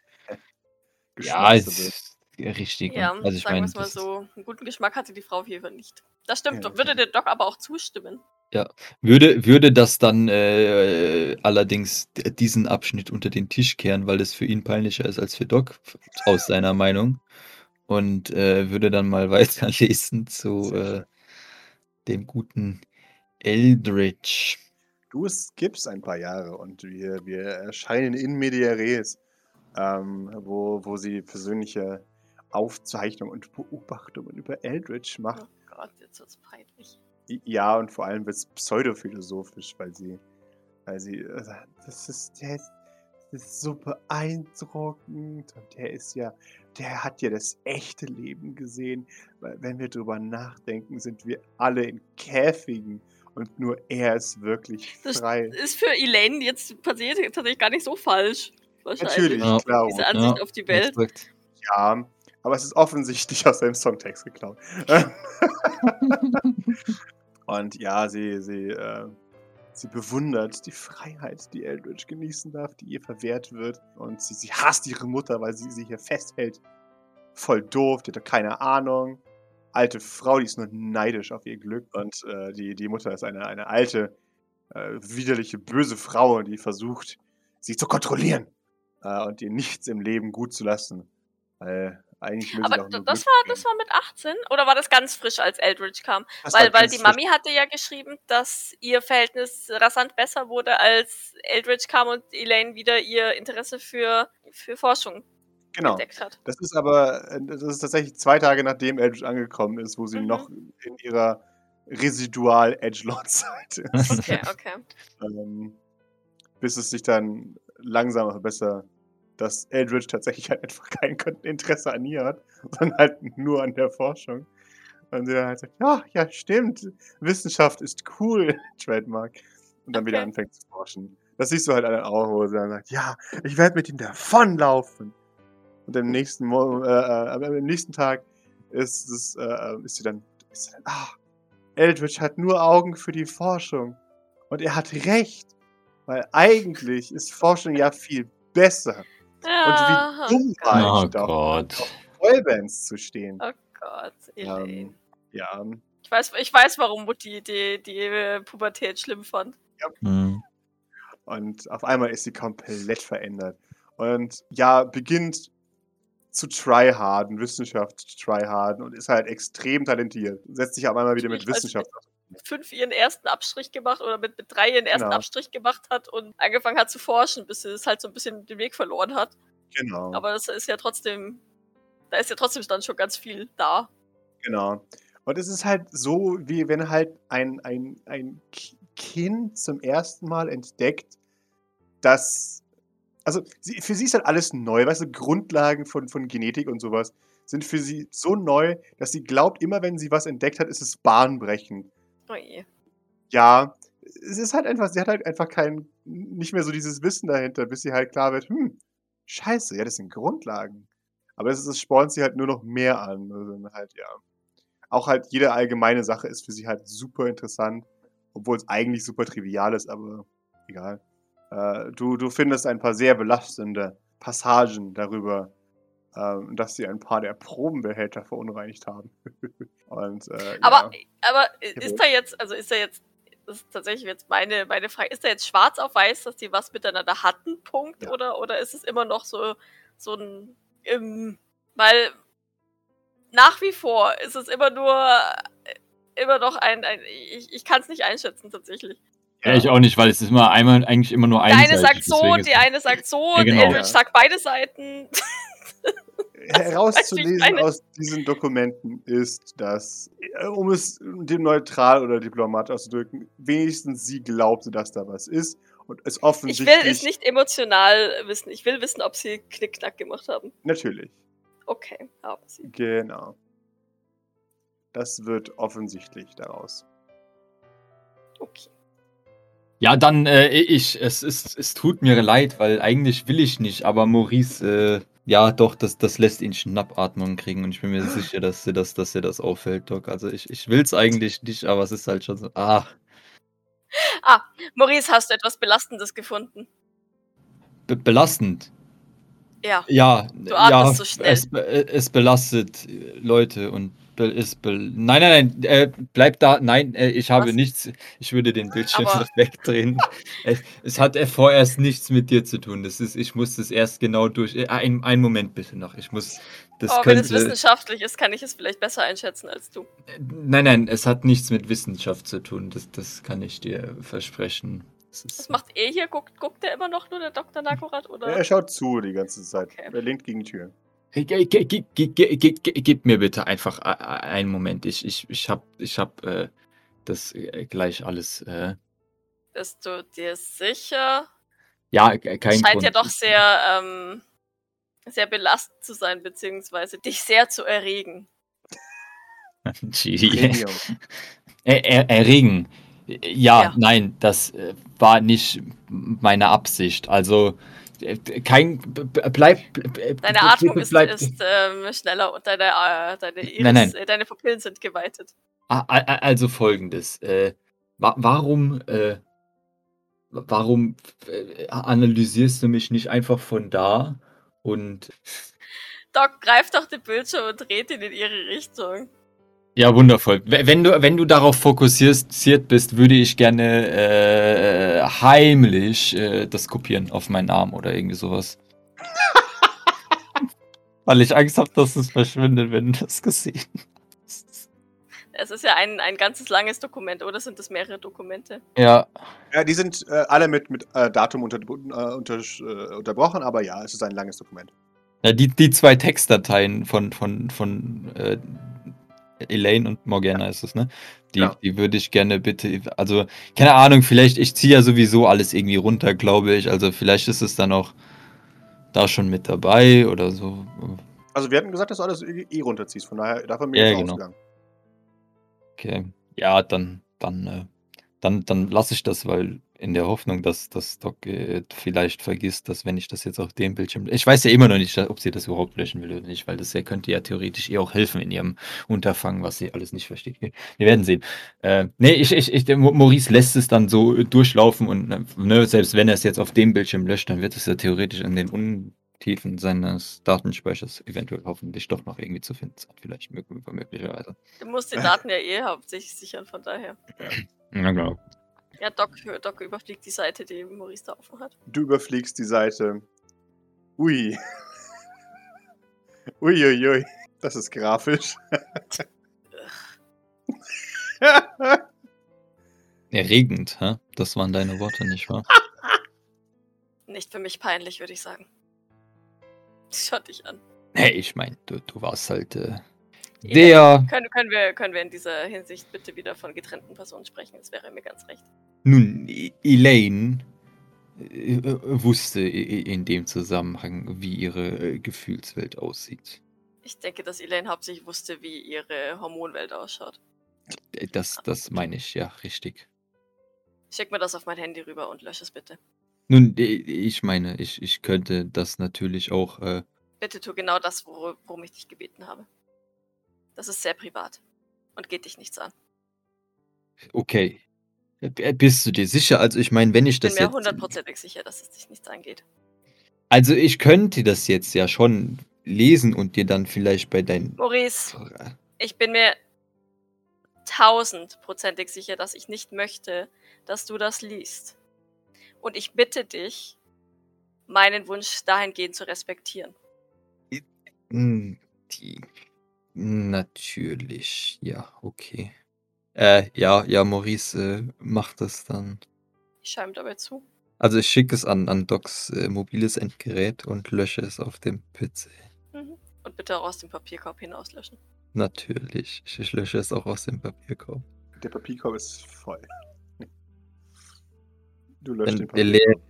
ja, es Geschmackssache. ist richtig. ja, also ich sagen wir meine, es mal so. Einen guten Geschmack hatte die Frau hier nicht. Das stimmt. Ja, würde der Doc aber auch zustimmen. Würde, würde das dann äh, allerdings diesen Abschnitt unter den Tisch kehren, weil es für ihn peinlicher ist als für Doc, aus seiner Meinung. Und äh, würde dann mal weiterlesen zu äh, dem guten Eldritch. Du skippst ein paar Jahre und wir, wir erscheinen in Media Res, ähm, wo, wo sie persönliche Aufzeichnungen und Beobachtungen über Eldritch Oh macht. Gott, jetzt wird's peinlich. Ja, und vor allem wird es pseudophilosophisch, weil sie, weil sie, äh, das ist, der ist, das ist so beeindruckend und der ist ja, der hat ja das echte Leben gesehen. Weil wenn wir drüber nachdenken, sind wir alle in Käfigen und nur er ist wirklich Das frei. Ist für Elaine jetzt passiert tatsächlich gar nicht so falsch. Wahrscheinlich. Natürlich, Ja. klar. Diese Ansicht Ja, auf die Welt. Exakt. Ja, aber es ist offensichtlich aus seinem Songtext geklaut. Und ja, sie, sie, äh, sie bewundert die Freiheit, die Eldritch genießen darf, die ihr verwehrt wird. Und sie, sie hasst ihre Mutter, weil sie sie hier festhält. Voll doof, die hat doch keine Ahnung. Alte Frau, die ist nur neidisch auf ihr Glück. Und äh, die, die Mutter ist eine, eine alte, äh, widerliche, böse Frau, die versucht, sie zu kontrollieren. Äh, und ihr nichts im Leben gut zu lassen. Weil eigentlich will sie Aber doch nur das Glück war, das war mit 18? Oder war das ganz frisch, als Eldridge kam? Das Weil, weil die frisch. Mami hatte ja geschrieben, dass ihr Verhältnis rasant besser wurde, als Eldridge kam und Elaine wieder ihr Interesse für, für Forschung Genau. entdeckt hat. Das ist aber, das ist tatsächlich zwei Tage nachdem Eldritch angekommen ist, wo sie Mhm. noch in ihrer Residual-Edgelord-Zeit ist. Okay, okay. ähm, bis es sich dann langsam aber besser, dass Eldritch tatsächlich halt einfach kein Interesse an ihr hat, sondern halt nur an der Forschung. Und sie dann halt sagt, ja, ja, stimmt, Wissenschaft ist cool, Trademark. Und dann wieder Okay. anfängt zu forschen. Das siehst du halt an den Augen, wo sie dann sagt, ja, ich werde mit ihm davonlaufen. Und am nächsten, Mo äh, äh, am nächsten Tag ist, es, äh, ist sie dann, ist sie dann ah, Eldritch hat nur Augen für die Forschung. Und er hat recht. Weil eigentlich ist Forschung ja viel besser. Ja, Und wie dumm war Oh ich doch, Gott. auf Vollbands zu stehen. Oh Gott, Elaine. Ähm, ja, Ich weiß, ich weiß, warum Mutti die, die äh, Pubertät schlimm fand. Hm. Und auf einmal ist sie komplett verändert. Und ja, beginnt zu tryharden, Wissenschaft zu tryharden und ist halt extrem talentiert. Setzt sich auf einmal wieder mit Wissenschaft fünf ihren ersten Abstrich gemacht oder mit, mit drei ihren ersten Genau. Abstrich gemacht hat und angefangen hat zu forschen, bis sie es halt so ein bisschen den Weg verloren hat. Genau. Aber das ist ja trotzdem, da ist ja trotzdem dann schon ganz viel da. Genau. Und es ist halt so, wie wenn halt ein, ein, ein Ki- Kind zum ersten Mal entdeckt, dass. Also für sie ist halt alles neu, weißt du, Grundlagen von, von Genetik und sowas sind für sie so neu, dass sie glaubt, immer wenn sie was entdeckt hat, ist es bahnbrechend. Oh. Ja, es ist halt einfach, sie hat halt einfach kein, nicht mehr so dieses Wissen dahinter, bis sie halt klar wird, hm, scheiße, ja, das sind Grundlagen. Aber das, ist, das spornt sie halt nur noch mehr an. Also halt, ja. Auch halt jede allgemeine Sache ist für sie halt super interessant, obwohl es eigentlich super trivial ist, aber egal. Äh, du, du findest ein paar sehr belastende Passagen darüber, ähm, dass sie ein paar der Probenbehälter verunreinigt haben. Und, äh, Aber, ja. aber ist da jetzt, also ist da jetzt, das ist tatsächlich jetzt meine, meine Frage, ist da jetzt schwarz auf weiß, dass die was miteinander hatten, Punkt? Ja. Oder, oder ist es immer noch so, so ein, ähm, weil nach wie vor ist es immer nur, äh, immer noch ein, ein ich, ich kann es nicht einschätzen tatsächlich. Ja, ich auch nicht, weil es ist immer einmal eigentlich immer nur Der eine eine sagt so, die eine sagt so, Ja, genau. Eldritch sagt beide Seiten. herauszulesen aus diesen Dokumenten ist, dass, äh, um es dem neutral oder diplomatisch auszudrücken, wenigstens sie glaubte, dass da was ist und es Ich offensichtlich. will es nicht emotional wissen. Ich will wissen, ob sie Knickknack gemacht haben. Natürlich, Okay, haben sie. genau. Das wird offensichtlich daraus. Okay. Ja, dann, äh, ich, es, ist, es tut mir leid, weil eigentlich will ich nicht, aber Maurice, äh, ja, doch, das, das lässt ihn Schnappatmung kriegen und ich bin mir sicher, dass dir das, dass dir das auffällt, Doc. Also ich, ich will es eigentlich nicht, aber es ist halt schon so, ah, Maurice, hast du etwas Belastendes gefunden? be belastend. Ja. Ja, Du ja, atmest so schnell. Es, es belastet äh, Leute und be ist be nein, nein, nein, äh, bleib da, nein, äh, ich habe Was? nichts, ich würde den Bildschirm Aber- noch wegdrehen. es, es hat äh, vorerst nichts mit dir zu tun. Das ist, ich muss das erst genau durch. Äh, ein, einen Moment bitte noch. Ich muss. Das Aber Oh, wenn es könnte. wissenschaftlich ist, kann ich es vielleicht besser einschätzen als du. Nein, nein, es hat nichts mit Wissenschaft zu tun. Das, das kann ich dir versprechen. Was macht er hier? Guckt, guckt der immer noch nur der Dr. Nakorat? Oder? Er schaut zu die ganze Zeit. Okay. Er lehnt gegen die Tür. Ge- Gib mir bitte einfach a- a- einen Moment. Ich, ich, ich hab, ich hab äh, das äh, gleich alles. Äh, Bist du dir sicher? ja, ke- kein Scheint Grund. ja doch sehr, ähm, sehr belastend zu sein, beziehungsweise dich sehr zu erregen. Er, er, erregen. Ja, Ja. nein, das äh, war nicht meine Absicht. Also äh, kein bleib. Deine Atmung ist, bleib- ist ähm, schneller und deine, äh, deine, Iris, Nein, nein. Äh, deine Pupillen sind geweitet. Ah, Also folgendes. Äh, wa warum, äh, warum äh, analysierst du mich nicht einfach von da und Doc, greif doch den Bildschirm und dreht ihn in ihre Richtung. Ja, wundervoll. Wenn du, wenn du darauf fokussiert bist, würde ich gerne äh, heimlich äh, das kopieren auf meinen Arm oder irgendwie sowas. Weil ich Angst habe, dass es verschwindet, wenn du das gesehen hast. Es ist ja ein, ein ganzes langes Dokument, oder sind das mehrere Dokumente? Ja, Ja, die sind äh, alle mit, mit äh, Datum unter, äh, unter, äh, unterbrochen, aber ja, es ist ein langes Dokument. Ja, die, die zwei Textdateien von, von, von äh, Elaine und Morgana ist es, ne? Die, Ja. die würde ich gerne bitte, also, keine Ahnung, vielleicht, ich ziehe ja sowieso alles irgendwie runter, glaube ich. Also vielleicht ist es dann auch da schon mit dabei oder so. Also wir hatten gesagt, dass du alles eh eh runterziehst, von daher davon bin Ja, ich genau. ausgegangen. Okay. Ja, dann, dann, äh, dann, dann lasse ich das, weil in der Hoffnung, dass das Doc äh, vielleicht vergisst, dass wenn ich das jetzt auf dem Bildschirm. Ich weiß ja immer noch nicht, ob sie das überhaupt löschen will oder nicht, weil das ja könnte ja theoretisch ihr auch helfen in ihrem Unterfangen, was sie alles nicht versteht. Wir werden sehen. Äh, nee, ich, ich, ich, Maurice lässt es dann so durchlaufen und ne, selbst wenn er es jetzt auf dem Bildschirm löscht, dann wird es ja theoretisch in den Untiefen seines Datenspeichers eventuell hoffentlich doch noch irgendwie zu finden sein. Vielleicht möglicherweise. Du musst die Daten ja eh hauptsächlich sichern, von daher. Ja, genau. Ja, Doc, Doc überfliegt die Seite, die Maurice da offen hat. Du überfliegst die Seite. Ui. Uiuiui. Ui, ui. Das ist grafisch. Erregend, hä? Das waren deine Worte, nicht wahr? Nicht für mich peinlich, würde ich sagen. Schau dich an. Hey, ich meine, du, du warst halt äh, der. Können, können, wir, können wir in dieser Hinsicht bitte wieder von getrennten Personen sprechen? Das wäre mir ganz recht. Nun, Elaine äh, äh, wusste in dem Zusammenhang, wie ihre äh, Gefühlswelt aussieht. Ich denke, dass Elaine hauptsächlich wusste, wie ihre Hormonwelt ausschaut. Das, das meine ich, ja, richtig. Schick mir das auf mein Handy rüber und lösche es bitte. Nun, ich meine, ich, ich könnte das natürlich auch. Äh bitte tu genau das, worum ich dich gebeten habe. Das ist sehr privat und geht dich nichts an. Okay. Bist du dir sicher? Also ich meine, wenn ich, ich das jetzt... Ich bin mir hundertprozentig sicher, dass es dich nichts angeht. Also ich könnte das jetzt ja schon lesen und dir dann vielleicht bei deinen... Maurice, ich bin mir tausendprozentig sicher, dass ich nicht möchte, dass du das liest. Und ich bitte dich, meinen Wunsch dahingehend zu respektieren. Hm, die Natürlich, ja, okay. Äh, ja, ja, Maurice äh, macht das dann. Ich schaue ihm dabei zu. Also ich schicke es an, an Docs äh, mobiles Endgerät und lösche es auf dem PC. Mhm. Und bitte auch aus dem Papierkorb hinauslöschen. Natürlich, ich lösche es auch aus dem Papierkorb. Der Papierkorb ist voll. Du löscht den Papierkorb.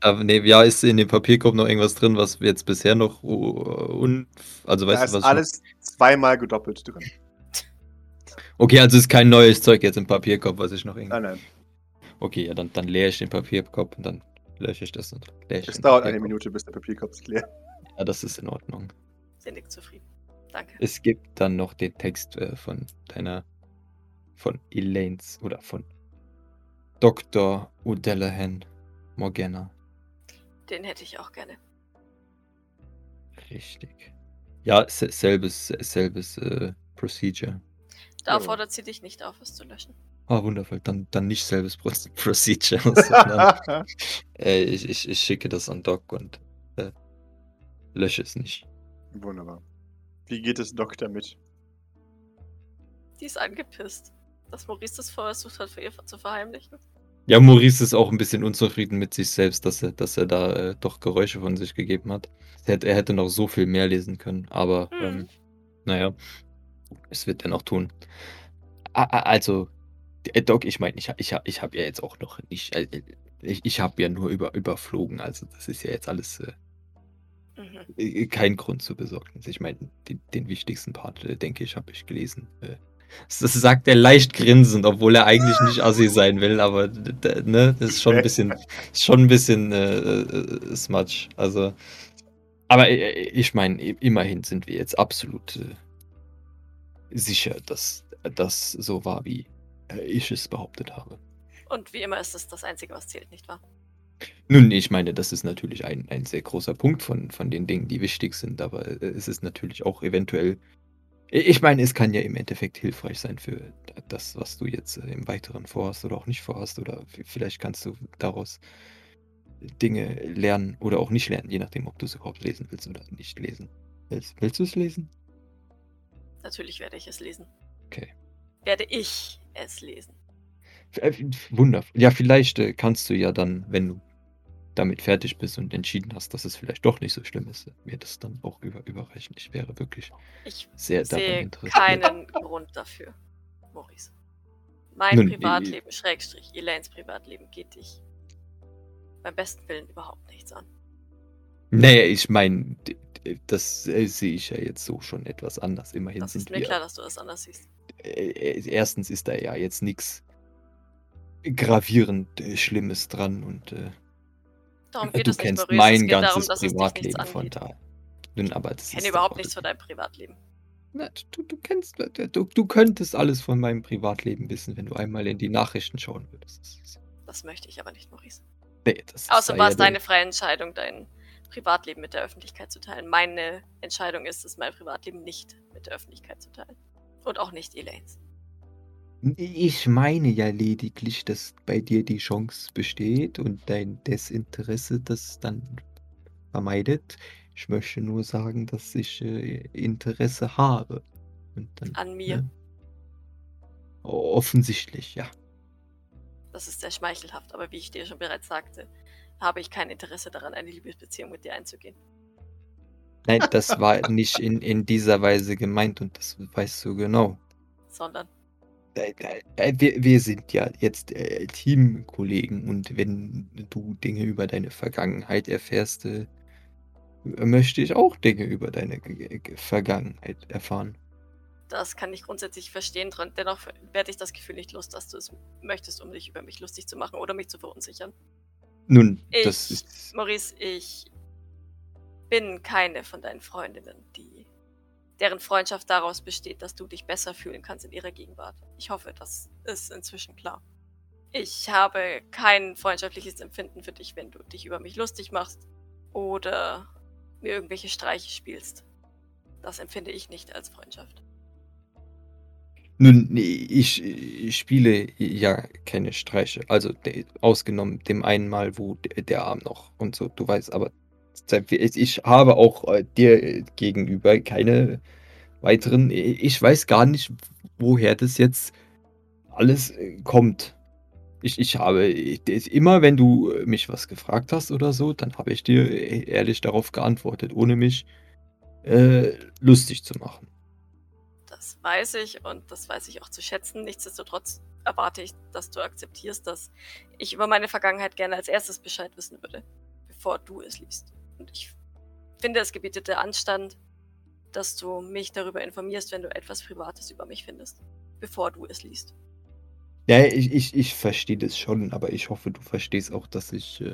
Aber nee, ja, ist in dem Papierkorb noch irgendwas drin, was jetzt bisher noch un, also weißt da du was? ist alles zweimal gedoppelt drin. Okay, also ist kein neues Zeug jetzt im Papierkorb, was ich noch irgendwie. Nein, nein. Okay, ja, dann, dann leere ich den Papierkorb und dann lösche ich das und leere Es dauert eine Minute, bis der Papierkorb sich leer. Ja, das ist in Ordnung. Sind zufrieden. Danke. Es gibt dann noch den Text äh, von deiner, von Elaines oder von Dr. O'Dellahan Morgana. Den hätte ich auch gerne. Richtig. Ja, selbes, selbes äh, Procedure. Da fordert sie dich nicht auf, es zu löschen. Ah, wundervoll. Dann, dann nicht selbes Pro Procedure. sondern, äh, ich, ich, ich schicke das an Doc und äh, lösche es nicht. Wunderbar. Wie geht es Doc damit? Die ist angepisst dass Maurice das versucht hat, für ihr zu verheimlichen. Ja, Maurice ist auch ein bisschen unzufrieden mit sich selbst, dass er, dass er da äh, doch Geräusche von sich gegeben hat. Er hätte, er hätte noch so viel mehr lesen können, aber hm. ähm, naja, es wird er noch tun. Also, äh, Doc, ich meine, ich, ich, ich habe ja jetzt auch noch nicht, äh, ich, ich habe ja nur über, überflogen, also das ist ja jetzt alles äh, mhm. kein Grund zur Besorgnis. Ich meine, den, den, wichtigsten Part, äh, denke ich, habe ich gelesen. Äh, das sagt er leicht grinsend, obwohl er eigentlich nicht assi sein will, aber ne, das ist schon ein bisschen, schon ein bisschen äh, äh, smudge. Also, aber äh, ich meine, immerhin sind wir jetzt absolut äh, sicher, dass das so war, wie äh, ich es behauptet habe. Und wie immer ist es das Einzige, was zählt, nicht wahr? Nun, ich meine, das ist natürlich ein, ein sehr großer Punkt von, von den Dingen, die wichtig sind, aber äh, es ist natürlich auch eventuell ich meine, es kann ja im Endeffekt hilfreich sein für das, was du jetzt äh, im Weiteren vorhast oder auch nicht vorhast. Oder vielleicht kannst du daraus Dinge lernen oder auch nicht lernen, je nachdem, ob du es überhaupt lesen willst oder nicht lesen willst. Willst du es lesen? Natürlich werde ich es lesen. Okay. Werde ich es lesen. Äh, wundervoll. Ja, vielleicht äh, kannst du ja dann, wenn du damit fertig bist und entschieden hast, dass es vielleicht doch nicht so schlimm ist, mir das dann auch über, überreichen. Ich wäre wirklich ich sehr daran interessiert. keinen Grund dafür, Maurice. Mein Nun, Privatleben, ich, Schrägstrich, Elaines Privatleben geht dich beim besten Willen überhaupt nichts an. Nee, ich meine, das äh, sehe ich ja jetzt so schon etwas anders. Immerhin das ist mir wir, klar, dass du das anders siehst. Äh, äh, erstens ist da ja jetzt nichts gravierend äh, Schlimmes dran und äh, Darum geht du es nicht, kennst Maurice. mein es geht ganzes darum, Privatleben von da. Nun, aber das Ich kenne überhaupt nichts von deinem Privatleben. Na, du, du kennst, du, du könntest alles von meinem Privatleben wissen, wenn du einmal in die Nachrichten schauen würdest. Das möchte ich aber nicht, Maurice. nee, das Außer war es deine freie Entscheidung, dein Privatleben mit der Öffentlichkeit zu teilen. Meine Entscheidung ist es, mein Privatleben nicht mit der Öffentlichkeit zu teilen. Und auch nicht Elaines. Ich meine ja lediglich, dass bei dir die Chance besteht und dein Desinteresse das dann vermeidet. Ich möchte nur sagen, dass ich äh, Interesse habe. Und dann, An mir. ne? Offensichtlich, ja. Das ist sehr schmeichelhaft, aber wie ich dir schon bereits sagte, habe ich kein Interesse daran, eine Liebesbeziehung mit dir einzugehen. Nein, das war nicht in, in dieser Weise gemeint und das weißt du genau. Sondern, Äh, äh, Wir, wir sind ja jetzt äh, Teamkollegen und wenn du Dinge über deine Vergangenheit erfährst, äh, möchte ich auch Dinge über deine G G Vergangenheit erfahren. das kann ich grundsätzlich verstehen. dran- Dennoch werde ich das Gefühl nicht los, dass du es möchtest, um dich über mich lustig zu machen oder mich zu verunsichern. Nun, Ich, das ist. Maurice, ich bin keine von deinen Freundinnen, die deren Freundschaft daraus besteht, dass du dich besser fühlen kannst in ihrer Gegenwart. Ich hoffe, das ist inzwischen klar. Ich habe kein freundschaftliches Empfinden für dich, wenn du dich über mich lustig machst oder mir irgendwelche Streiche spielst. Das empfinde ich nicht als Freundschaft. Nun, ich, ich spiele ja keine Streiche. Also de, ausgenommen dem einen Mal, wo de, der Arm noch und so, du weißt, aber ich habe auch äh, dir gegenüber keine weiteren. Ich weiß gar nicht, woher das jetzt alles äh, kommt. Ich, ich habe ich, immer, wenn du mich was gefragt hast oder so, dann habe ich dir ehrlich darauf geantwortet, ohne mich äh, lustig zu machen. Weiß ich und das weiß ich auch zu schätzen. Nichtsdestotrotz erwarte ich, dass du akzeptierst, dass ich über meine Vergangenheit gerne als erstes Bescheid wissen würde, bevor du es liest. Und ich finde, es gebietet der Anstand, dass du mich darüber informierst, wenn du etwas Privates über mich findest, bevor du es liest. Ja, ich, ich, ich verstehe das schon, aber ich hoffe, du verstehst auch, dass ich. Äh,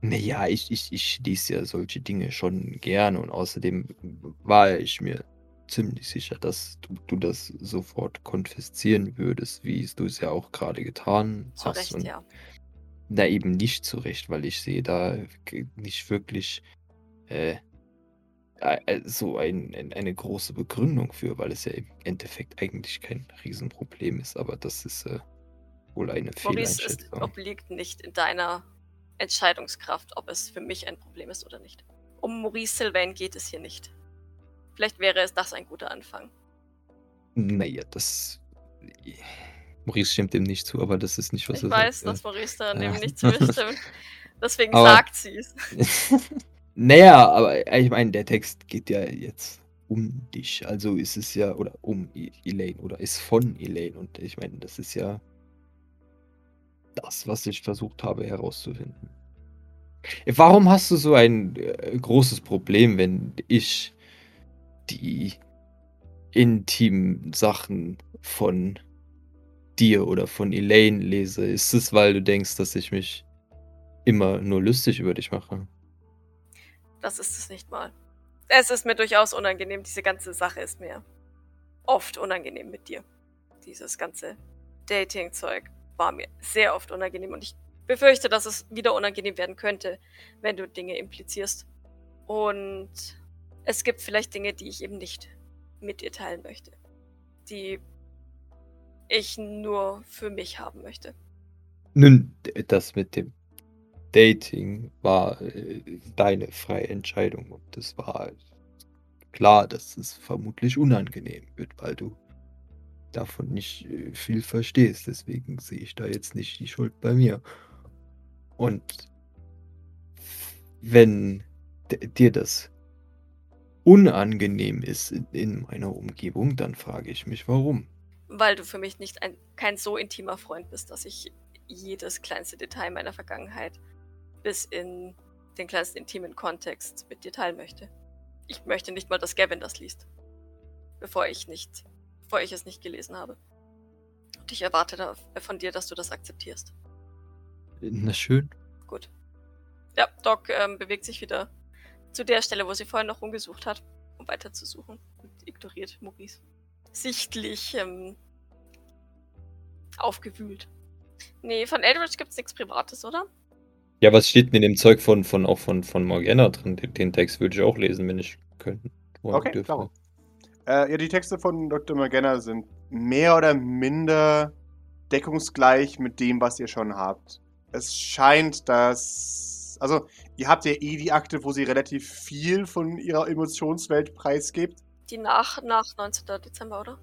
naja, ich, ich, ich lese ja solche Dinge schon gerne und außerdem war ich mir ziemlich sicher, dass du, du das sofort konfiszieren würdest, wie du es ja auch gerade getan Zu hast. Recht, und ja. Na, eben nicht zu Recht, weil ich sehe da nicht wirklich äh, so ein, ein, eine große Begründung für, weil es ja im Endeffekt eigentlich kein Riesenproblem ist, aber das ist äh, wohl eine Maurice, es Fehleinschätzung. obliegt nicht in deiner Entscheidungskraft, ob es für mich ein Problem ist oder nicht. Um Maurice Sylvain geht es hier nicht. Vielleicht wäre es das ein guter Anfang. Naja, das. Maurice stimmt dem nicht zu, aber das ist nicht, was Ich er weiß, sagt. dass Maurice da Ja. dem nicht zustimmt. Deswegen Aber- sagt sie es. naja, aber ich meine, der Text geht ja jetzt um dich. Also ist es ja, oder um E- Elaine, oder ist von Elaine. Und ich meine, das ist ja das, was ich versucht habe herauszufinden. Warum hast du so ein äh, großes Problem, wenn ich die intimen Sachen von dir oder von Elaine lese? Ist es, weil du denkst, dass ich mich immer nur lustig über dich mache? Das ist es nicht mal. Es ist mir durchaus unangenehm. Diese ganze Sache ist mir oft unangenehm mit dir. Dieses ganze Dating-Zeug war mir sehr oft unangenehm und ich befürchte, dass es wieder unangenehm werden könnte, wenn du Dinge implizierst. Und es gibt vielleicht Dinge, die ich eben nicht mit dir teilen möchte. Die ich nur für mich haben möchte. Nun, das mit dem Dating war äh, deine freie Entscheidung und es war klar, dass es vermutlich unangenehm wird, weil du davon nicht äh, viel verstehst. Deswegen sehe ich da jetzt nicht die Schuld bei mir. Und wenn dir das unangenehm ist in, in meiner Umgebung, dann frage ich mich, warum. Weil du für mich nicht ein, kein so intimer Freund bist, dass ich jedes kleinste Detail meiner Vergangenheit bis in den kleinsten intimen Kontext mit dir teilen möchte. Ich möchte nicht mal, dass Gavin das liest. Bevor ich nicht, bevor ich es nicht gelesen habe. Und ich erwarte von dir, dass du das akzeptierst. Na schön. Gut. Ja, Doc ähm, bewegt sich wieder zu der Stelle, wo sie vorhin noch rumgesucht hat, um weiterzusuchen. Und ignoriert Maurice. Sichtlich ähm, aufgewühlt. Nee, von Eldridge gibt's nichts Privates, oder? Ja, was steht denn in dem Zeug von, von auch von, von Morgana drin? Den, den Text würde ich auch lesen, wenn ich könnte. Okay, dürfte. klar. Äh, ja, die Texte von Dr. Morgana sind mehr oder minder deckungsgleich mit dem, was ihr schon habt. Es scheint, dass. Also, ihr habt ja eh die Akte, wo sie relativ viel von ihrer Emotionswelt preisgibt. Die nach, nach 19. Dezember, oder?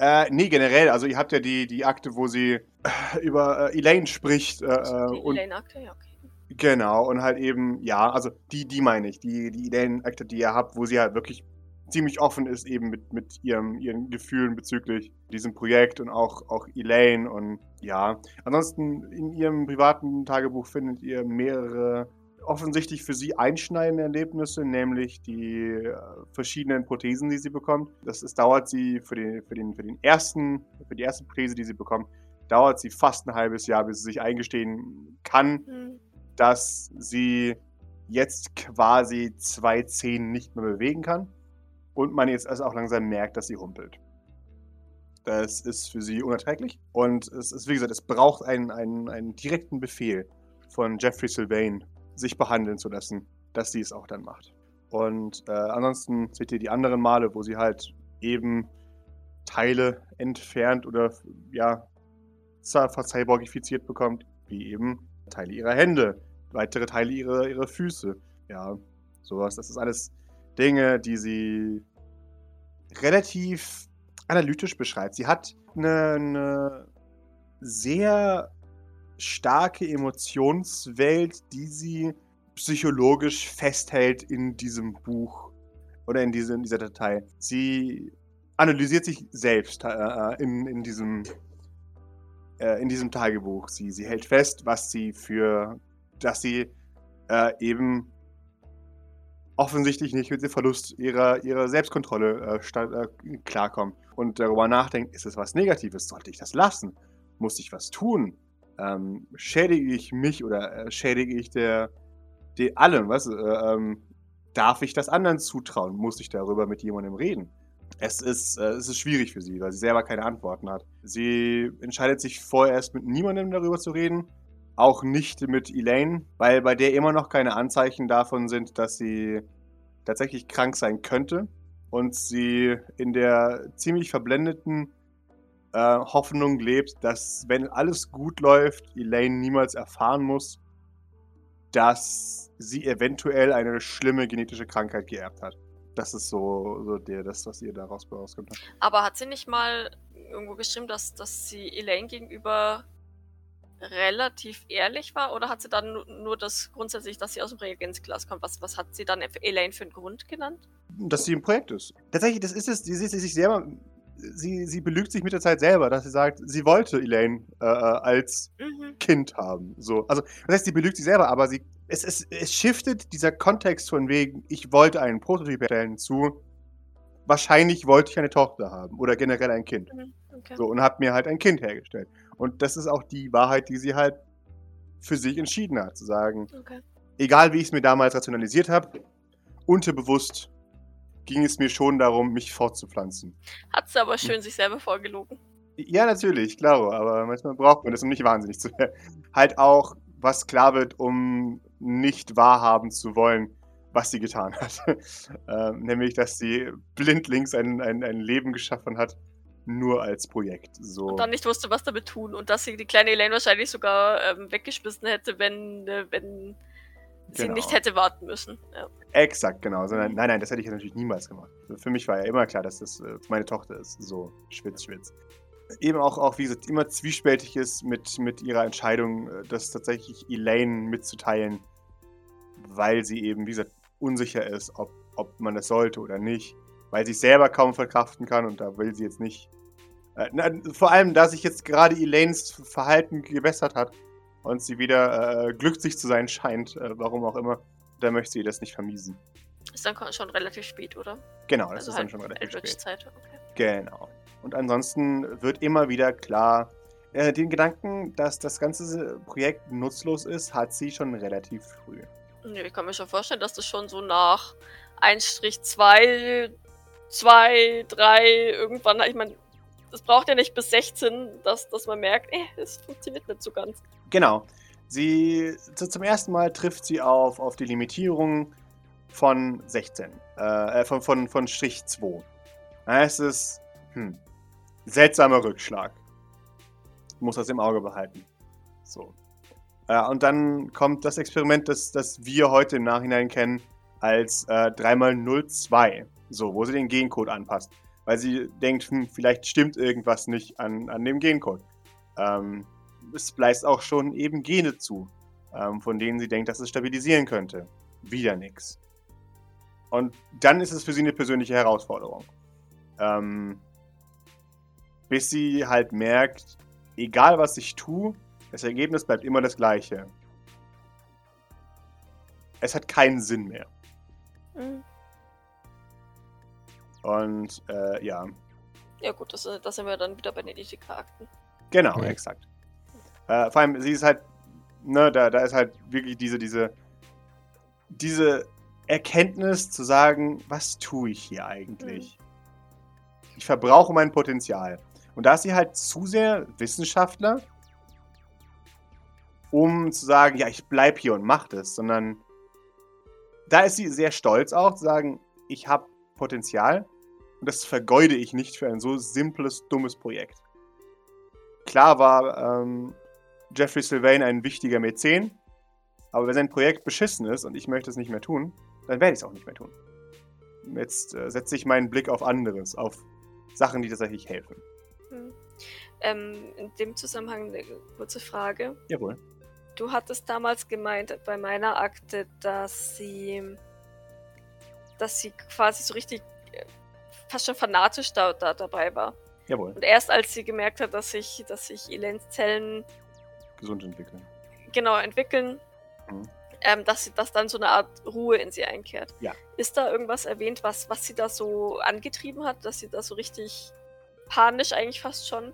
Äh, nee, generell. Also, ihr habt ja die, die Akte, wo sie äh, über äh, Elaine spricht. Äh, äh, Die Elaine-Akte, ja, okay. Genau, und halt eben, ja, also die, die meine ich, die, die Ideenakte, die ihr habt, wo sie halt wirklich ziemlich offen ist, eben mit, mit ihrem, ihren Gefühlen bezüglich diesem Projekt und auch, auch Elaine und ja. Ansonsten in ihrem privaten Tagebuch findet ihr mehrere offensichtlich für sie einschneidende Erlebnisse, nämlich die äh, verschiedenen Prothesen, die sie bekommt. Das ist, dauert sie für den, für, den, für den ersten, für die erste Prothese, die sie bekommt, dauert sie fast ein halbes Jahr, bis sie sich eingestehen kann, Hm. dass sie jetzt quasi zwei Zehen nicht mehr bewegen kann und man jetzt also auch langsam merkt, dass sie humpelt. Das ist für sie unerträglich und es ist, wie gesagt, es braucht einen, einen, einen direkten Befehl von Jeffrey Sylvain, sich behandeln zu lassen, dass sie es auch dann macht. Und äh, ansonsten seht ihr die anderen Male, wo sie halt eben Teile entfernt oder ja, verzeihborgifiziert bekommt, wie eben Teile ihrer Hände, weitere Teile ihrer, ihrer Füße. Ja, sowas. Das ist alles Dinge, die sie relativ analytisch beschreibt. Sie hat eine, eine sehr starke Emotionswelt, die sie psychologisch festhält in diesem Buch oder in, diese, in dieser Datei. Sie analysiert sich selbst äh, in, in, diesem, äh, in diesem Tagebuch. Sie, sie hält fest, was sie für, dass sie äh, eben offensichtlich nicht mit dem Verlust ihrer, ihrer Selbstkontrolle äh, sta- äh, klarkommen und darüber nachdenkt, ist es was Negatives? Sollte ich das lassen? Muss ich was tun? Ähm, schädige ich mich oder äh, schädige ich der, der allem? Was, äh, ähm, darf ich das anderen zutrauen? Muss ich darüber mit jemandem reden? Es ist, äh, es ist schwierig für sie, weil sie selber keine Antworten hat. Sie entscheidet sich vorerst mit niemandem darüber zu reden, auch nicht mit Elaine, weil bei der immer noch keine Anzeichen davon sind, dass sie tatsächlich krank sein könnte und sie in der ziemlich verblendeten äh, Hoffnung lebt, dass wenn alles gut läuft, Elaine niemals erfahren muss, dass sie eventuell eine schlimme genetische Krankheit geerbt hat. Das ist so, so der, das, was ihr daraus rauskommt. Aber hat sie nicht mal irgendwo geschrieben, dass, dass sie Elaine gegenüber relativ ehrlich war? Oder hat sie dann nu- nur das grundsätzlich, dass sie aus dem Reagenzglas kommt? Was, was hat sie dann Elaine für einen Grund genannt? dass sie im Projekt ist. Tatsächlich, das ist es, sie sieht sich selber, sie, sie belügt sich mit der Zeit selber, dass sie sagt, sie wollte Elaine äh, äh, als Mhm. Kind haben. So. Also, das heißt, sie belügt sich selber, aber sie, es, es, es shiftet dieser Kontext von wegen, ich wollte einen Prototyp erstellen zu, wahrscheinlich wollte ich eine Tochter haben oder generell ein Kind. Mhm. Okay. So, und habe mir halt ein Kind hergestellt. Und das ist auch die Wahrheit, die sie halt für sich entschieden hat, zu sagen, okay. egal wie ich es mir damals rationalisiert habe, unterbewusst ging es mir schon darum, mich fortzupflanzen. Hat sie aber schön sich selber vorgelogen. Ja, natürlich, klar, aber manchmal braucht man das, um nicht wahnsinnig zu werden. Halt auch, was klar wird, um nicht wahrhaben zu wollen, was sie getan hat. ähm, nämlich, dass sie blindlings ein, ein, ein Leben geschaffen hat, nur als Projekt. So. Und dann nicht wusste, was damit tun. Und dass sie die kleine Elaine wahrscheinlich sogar ähm, weggeschmissen hätte, wenn, äh, wenn sie Genau. nicht hätte warten müssen. Ja. Exakt, genau. Sondern, nein, nein, das hätte ich natürlich niemals gemacht. Für mich war ja immer klar, dass das äh, meine Tochter ist. So, schwitz, schwitz. Eben auch, auch, wie gesagt, immer zwiespältig ist mit, mit ihrer Entscheidung, äh, das tatsächlich Elaine mitzuteilen, weil sie eben, wie gesagt, unsicher ist, ob, ob man das sollte oder nicht. Weil sie es selber kaum verkraften kann und da will sie jetzt nicht. Äh, vor allem, da sich jetzt gerade Elaines Verhalten gebessert hat und sie wieder äh, glücklich zu sein scheint, äh, warum auch immer, da möchte sie das nicht vermiesen. Ist dann schon relativ spät, oder? Genau, das also ist halt dann schon relativ spät. Eldritch-Zeit. Okay. Genau. Und ansonsten wird immer wieder klar, äh, den Gedanken, dass das ganze Projekt nutzlos ist, hat sie schon relativ früh. Nee, Ich kann mir schon vorstellen, dass das schon so nach 1-2, 2, 3 irgendwann, ich meine, es braucht ja nicht bis 16, dass, dass man merkt, eh, es funktioniert nicht so ganz. Genau. Sie zum ersten Mal trifft sie auf, auf die Limitierung von 16. Äh, von, von, von Strich 2. Da heißt es, hm, seltsamer Rückschlag. Muss das im Auge behalten. So. Äh, und dann kommt das Experiment, das, das wir heute im Nachhinein kennen, als äh, 3x02. So, wo sie den Gencode anpasst. Weil sie denkt, hm, vielleicht stimmt irgendwas nicht an, an dem Gencode. Ähm, es spleißt auch schon eben Gene zu, ähm, von denen sie denkt, dass es stabilisieren könnte. Wieder nix. Und dann ist es für sie eine persönliche Herausforderung. Ähm, bis sie halt merkt, egal was ich tue, das Ergebnis bleibt immer das gleiche. Es hat keinen Sinn mehr. Mhm. Und äh, ja, Ja gut, das, das sind wir dann wieder bei den Ethika-Akten. genau, Ja. exakt. Äh, vor allem, sie ist halt, ne, da, da ist halt wirklich diese, diese, diese Erkenntnis zu sagen, was tue ich hier eigentlich? Ich verbrauche mein Potenzial. Und da ist sie halt zu sehr Wissenschaftler, um zu sagen, ja, ich bleib hier und mach das, sondern da ist sie sehr stolz auch zu sagen, ich habe Potenzial und das vergeude ich nicht für ein so simples, dummes Projekt. Klar war ähm, Jeffrey Sylvain ein wichtiger Mäzen, aber wenn sein Projekt beschissen ist und ich möchte es nicht mehr tun, dann werde ich es auch nicht mehr tun. Jetzt äh, setze ich meinen Blick auf anderes, auf Sachen, die tatsächlich helfen. Mhm. Ähm, in dem Zusammenhang eine kurze Frage. Jawohl. Du hattest damals gemeint bei meiner Akte, dass sie, dass sie quasi so richtig fast schon fanatisch da, da dabei war. Jawohl. Und erst als sie gemerkt hat, dass sich, dass sich Elens Zellen Gesund entwickeln. genau entwickeln, Mhm. ähm, dass sie, dass dann so eine Art Ruhe in sie einkehrt. Ja. Ist da irgendwas erwähnt, was, was sie da so angetrieben hat, dass sie da so richtig panisch eigentlich fast schon?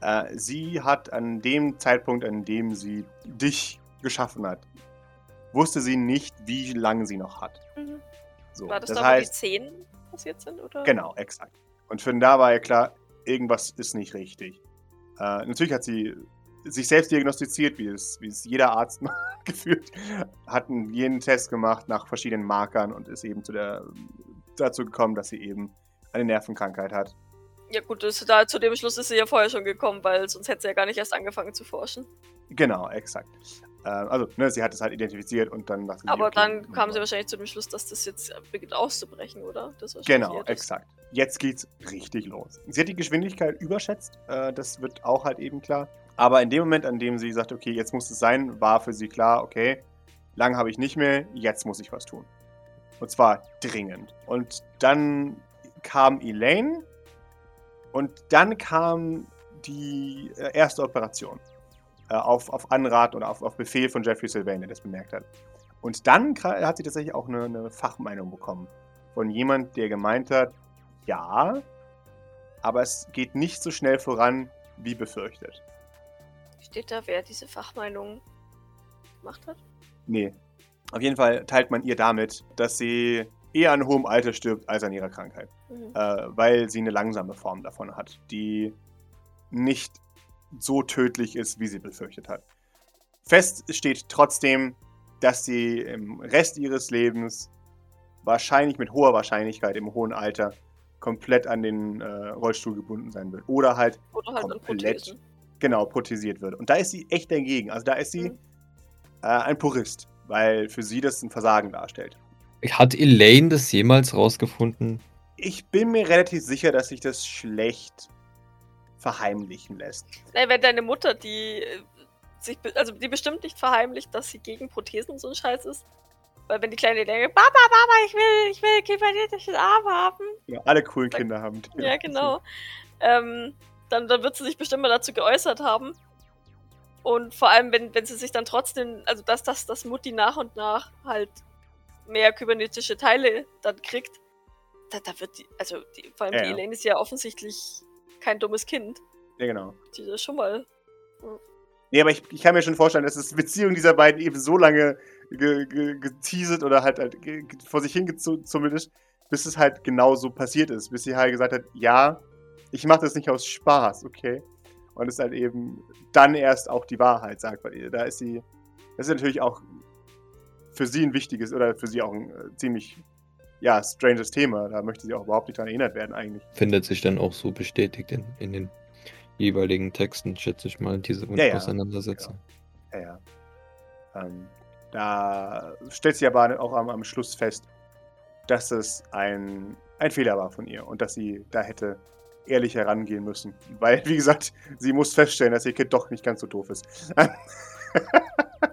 Äh, sie hat an dem Zeitpunkt, an dem sie dich geschaffen hat, wusste sie nicht, wie lange sie noch hat. Mhm. So, War das, das da, wo die heißt, Zehn passiert sind, oder? Genau, exakt. Und für da war ja klar, irgendwas ist nicht richtig. Äh, natürlich hat sie sich selbst diagnostiziert, wie es, wie es jeder Arzt macht, gefühlt. Hat einen- jeden Test gemacht nach verschiedenen Markern und ist eben zu der, dazu gekommen, dass sie eben eine Nervenkrankheit hat. Ja gut, das, da, zu dem Schluss ist sie ja vorher schon gekommen, weil sonst hätte sie ja gar nicht erst angefangen zu forschen. Genau, exakt. Äh, also, ne, sie hat es halt identifiziert und dann dachte sie, Aber okay, dann kam sie wahrscheinlich zu dem Schluss, dass das jetzt beginnt auszubrechen, oder? Genau, exakt. Jetzt geht's richtig los. Sie hat die Geschwindigkeit überschätzt, äh, das wird auch halt eben klar. Aber in dem Moment, an dem sie sagt, okay, jetzt muss es sein, war für sie klar, okay, lang habe ich nicht mehr, jetzt muss ich was tun. Und zwar dringend. Und dann kam Elaine und dann kam die äh, erste Operation. Äh, auf, auf Anrat oder auf, auf Befehl von Jeffrey Sylvain, der das bemerkt hat. Und dann hat sie tatsächlich auch eine, eine Fachmeinung bekommen. Von jemand, der gemeint hat, ja, aber es geht nicht so schnell voran, wie befürchtet. Steht da, wer diese Fachmeinung gemacht hat? Nee. Auf jeden Fall teilt man ihr damit, dass sie eher an hohem Alter stirbt als an ihrer Krankheit. Mhm. Äh, weil sie eine langsame Form davon hat, die nicht so tödlich ist, wie sie befürchtet hat. Fest steht trotzdem, dass sie im Rest ihres Lebens wahrscheinlich mit hoher Wahrscheinlichkeit im hohen Alter komplett an den äh, Rollstuhl gebunden sein wird. Oder halt Oder halt komplett genau protesiert wird. Und da ist sie echt dagegen. Also da ist sie Mhm. äh, ein Purist, weil für sie das ein Versagen darstellt. Hat Elaine das jemals rausgefunden? Ich bin mir relativ sicher, dass sich das schlecht verheimlichen lässt. Nein, wenn deine Mutter, die äh, sich, also die bestimmt nicht verheimlicht, dass sie gegen Prothesen und so ein Scheiß ist. Weil wenn die Kleine denkt, Papa, Papa, ich will, ich will kybernetisches Arm haben. Ja, alle coolen Sag- Kinder haben. die. Ja, genau. Ähm, dann, dann wird sie sich bestimmt mal dazu geäußert haben. Und vor allem, wenn, wenn sie sich dann trotzdem, also dass, dass, dass Mutti nach und nach halt mehr kybernetische Teile dann kriegt, da, da wird die, also die, vor allem Ja, die. Elaine ist ja offensichtlich kein dummes Kind. Ja, genau. Die ist schon mal. Nee, aber ich, ich kann mir schon vorstellen, dass die Beziehung dieser beiden eben so lange ge, ge, geteasert oder halt, halt vor sich hingezummelt ist, bis es halt genau so passiert ist. Bis sie halt gesagt hat, ja, ich mache das nicht aus Spaß, okay? Und es halt eben dann erst auch die Wahrheit sagt bei ihr. Da ist sie, das ist natürlich auch für sie ein wichtiges oder für sie auch ein äh, ziemlich, ja, stranges Thema. Da möchte sie auch überhaupt nicht dran erinnert werden eigentlich. Findet sich dann auch so bestätigt in, in den jeweiligen Texten, schätze ich mal, diese Ja, ja. Auseinandersetzung. Ja, ja. Ähm, da stellt sie aber auch am, am Schluss fest, dass es ein, ein Fehler war von ihr und dass sie da hätte ehrlich herangehen müssen. Weil, wie gesagt, sie muss feststellen, dass ihr Kind doch nicht ganz so doof ist.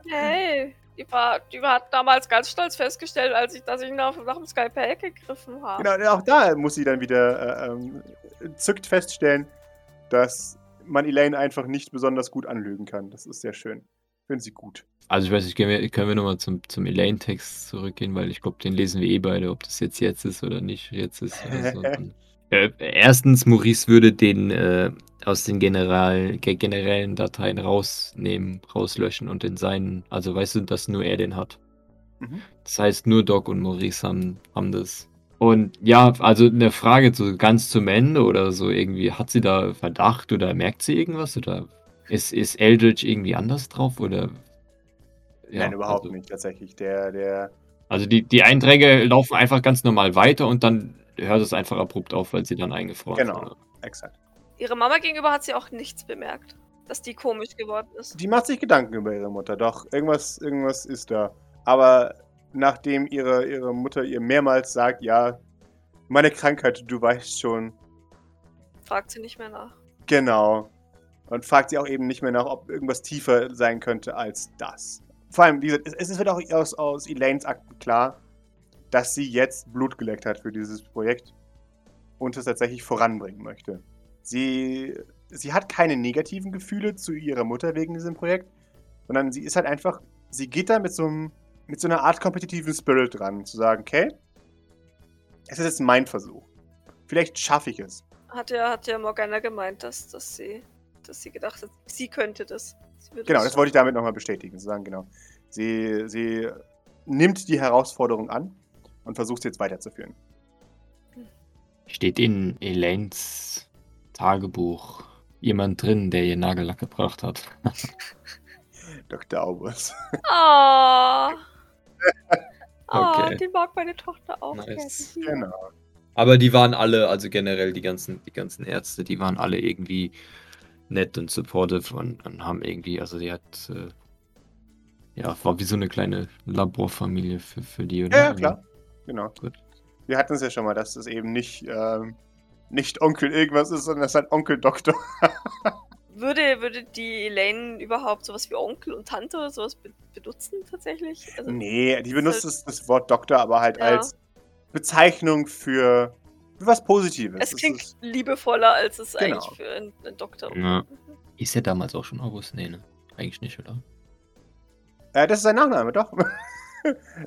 Hey, die, war, die hat damals ganz stolz festgestellt, als ich, dass ich nach, nach dem Skalpell gegriffen habe. genau, auch da muss sie dann wieder äh, ähm, zückt feststellen, dass man Elaine einfach nicht besonders gut anlügen kann. Das ist sehr schön. Finden sie gut. Also ich weiß nicht, können wir, können wir nochmal zum, zum Elaine-Text zurückgehen, weil ich glaube, den lesen wir eh beide, ob das jetzt jetzt ist oder nicht jetzt ist. Oder so. Äh, erstens, Maurice würde den äh, aus den General, ge- generellen Dateien rausnehmen, rauslöschen und in seinen, also weißt du, dass nur er den hat. Mhm. Das heißt, nur Doc und Maurice haben, haben das. Und ja, also eine Frage so ganz zum Ende oder so irgendwie, hat sie da Verdacht oder merkt sie irgendwas oder ist, ist Eldritch irgendwie anders drauf oder? Ja, Nein, überhaupt also, nicht, tatsächlich. Der, der, Also die, die Einträge laufen einfach ganz normal weiter und dann hört es einfach abrupt auf, weil sie dann eingefroren Genau. wurde. exakt. Ihre Mama gegenüber hat sie auch nichts bemerkt, dass die komisch geworden ist. Die macht sich Gedanken über ihre Mutter, doch. Irgendwas, irgendwas ist da. Aber nachdem ihre, ihre Mutter ihr mehrmals sagt, ja, meine Krankheit, du weißt schon, Fragt sie nicht mehr nach. genau. Und fragt sie auch eben nicht mehr nach, ob irgendwas tiefer sein könnte als das. Vor allem, wie gesagt, es, es wird auch aus, aus Elaines Akten klar, dass sie jetzt Blut geleckt hat für dieses Projekt und es tatsächlich voranbringen möchte. Sie, sie hat keine negativen Gefühle zu ihrer Mutter wegen diesem Projekt, sondern sie ist halt einfach, sie geht da mit so, einem, mit so einer Art kompetitiven Spirit dran, zu sagen, okay, es ist jetzt mein Versuch. Vielleicht schaffe ich es. Hat ja, hat ja Morgana gemeint, dass, dass sie, dass sie gedacht hat, sie könnte das. Sie würde Genau, das wollte ich damit nochmal bestätigen. Zu sagen, genau. Sie, sie nimmt die Herausforderung an und versucht sie jetzt weiterzuführen. Steht in Elaines Tagebuch jemand drin, der ihr Nagellack gebracht hat? Dr. Aubus. Oh. Oh, Okay. die mag meine Tochter auch Nice. Genau. Aber die waren alle, also generell die ganzen, die ganzen Ärzte, die waren alle irgendwie nett und supportive und, und haben irgendwie, also die hat, äh, ja, war wie so eine kleine Laborfamilie für, für die, oder? Ja, ja, klar. Genau. Gut. Wir hatten es ja schon mal, dass es eben nicht, ähm, nicht Onkel irgendwas ist, sondern es ist halt Onkel Doktor. Würde, würde die Elaine überhaupt sowas wie Onkel und Tante oder sowas be benutzen tatsächlich? Also, Nee, die benutzt halt- das, Wort Doktor aber halt Ja. als Bezeichnung für, für was Positives. Es klingt ist- liebevoller, als es Genau. eigentlich für einen, einen Doktor Ja. Ist ja damals auch schon August? Nee, ne? Eigentlich nicht, oder? äh, das ist sein Nachname, doch.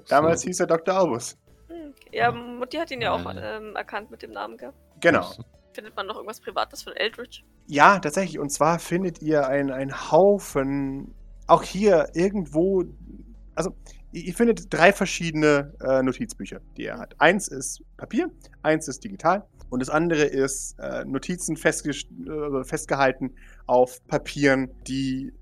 Damals So. hieß er Dr. Aubus. Hm, Ja, Mutti hat ihn ja auch Äh. ähm, erkannt mit dem Namen, gell? Genau. Findet man noch irgendwas Privates von Eldritch? Ja, tatsächlich. Und zwar findet ihr einen Haufen, auch hier irgendwo, also ihr ihr findet drei verschiedene äh, Notizbücher, die er hat. Eins ist Papier, eins ist digital und das andere ist äh, Notizen festgest- äh, festgehalten auf Papieren, die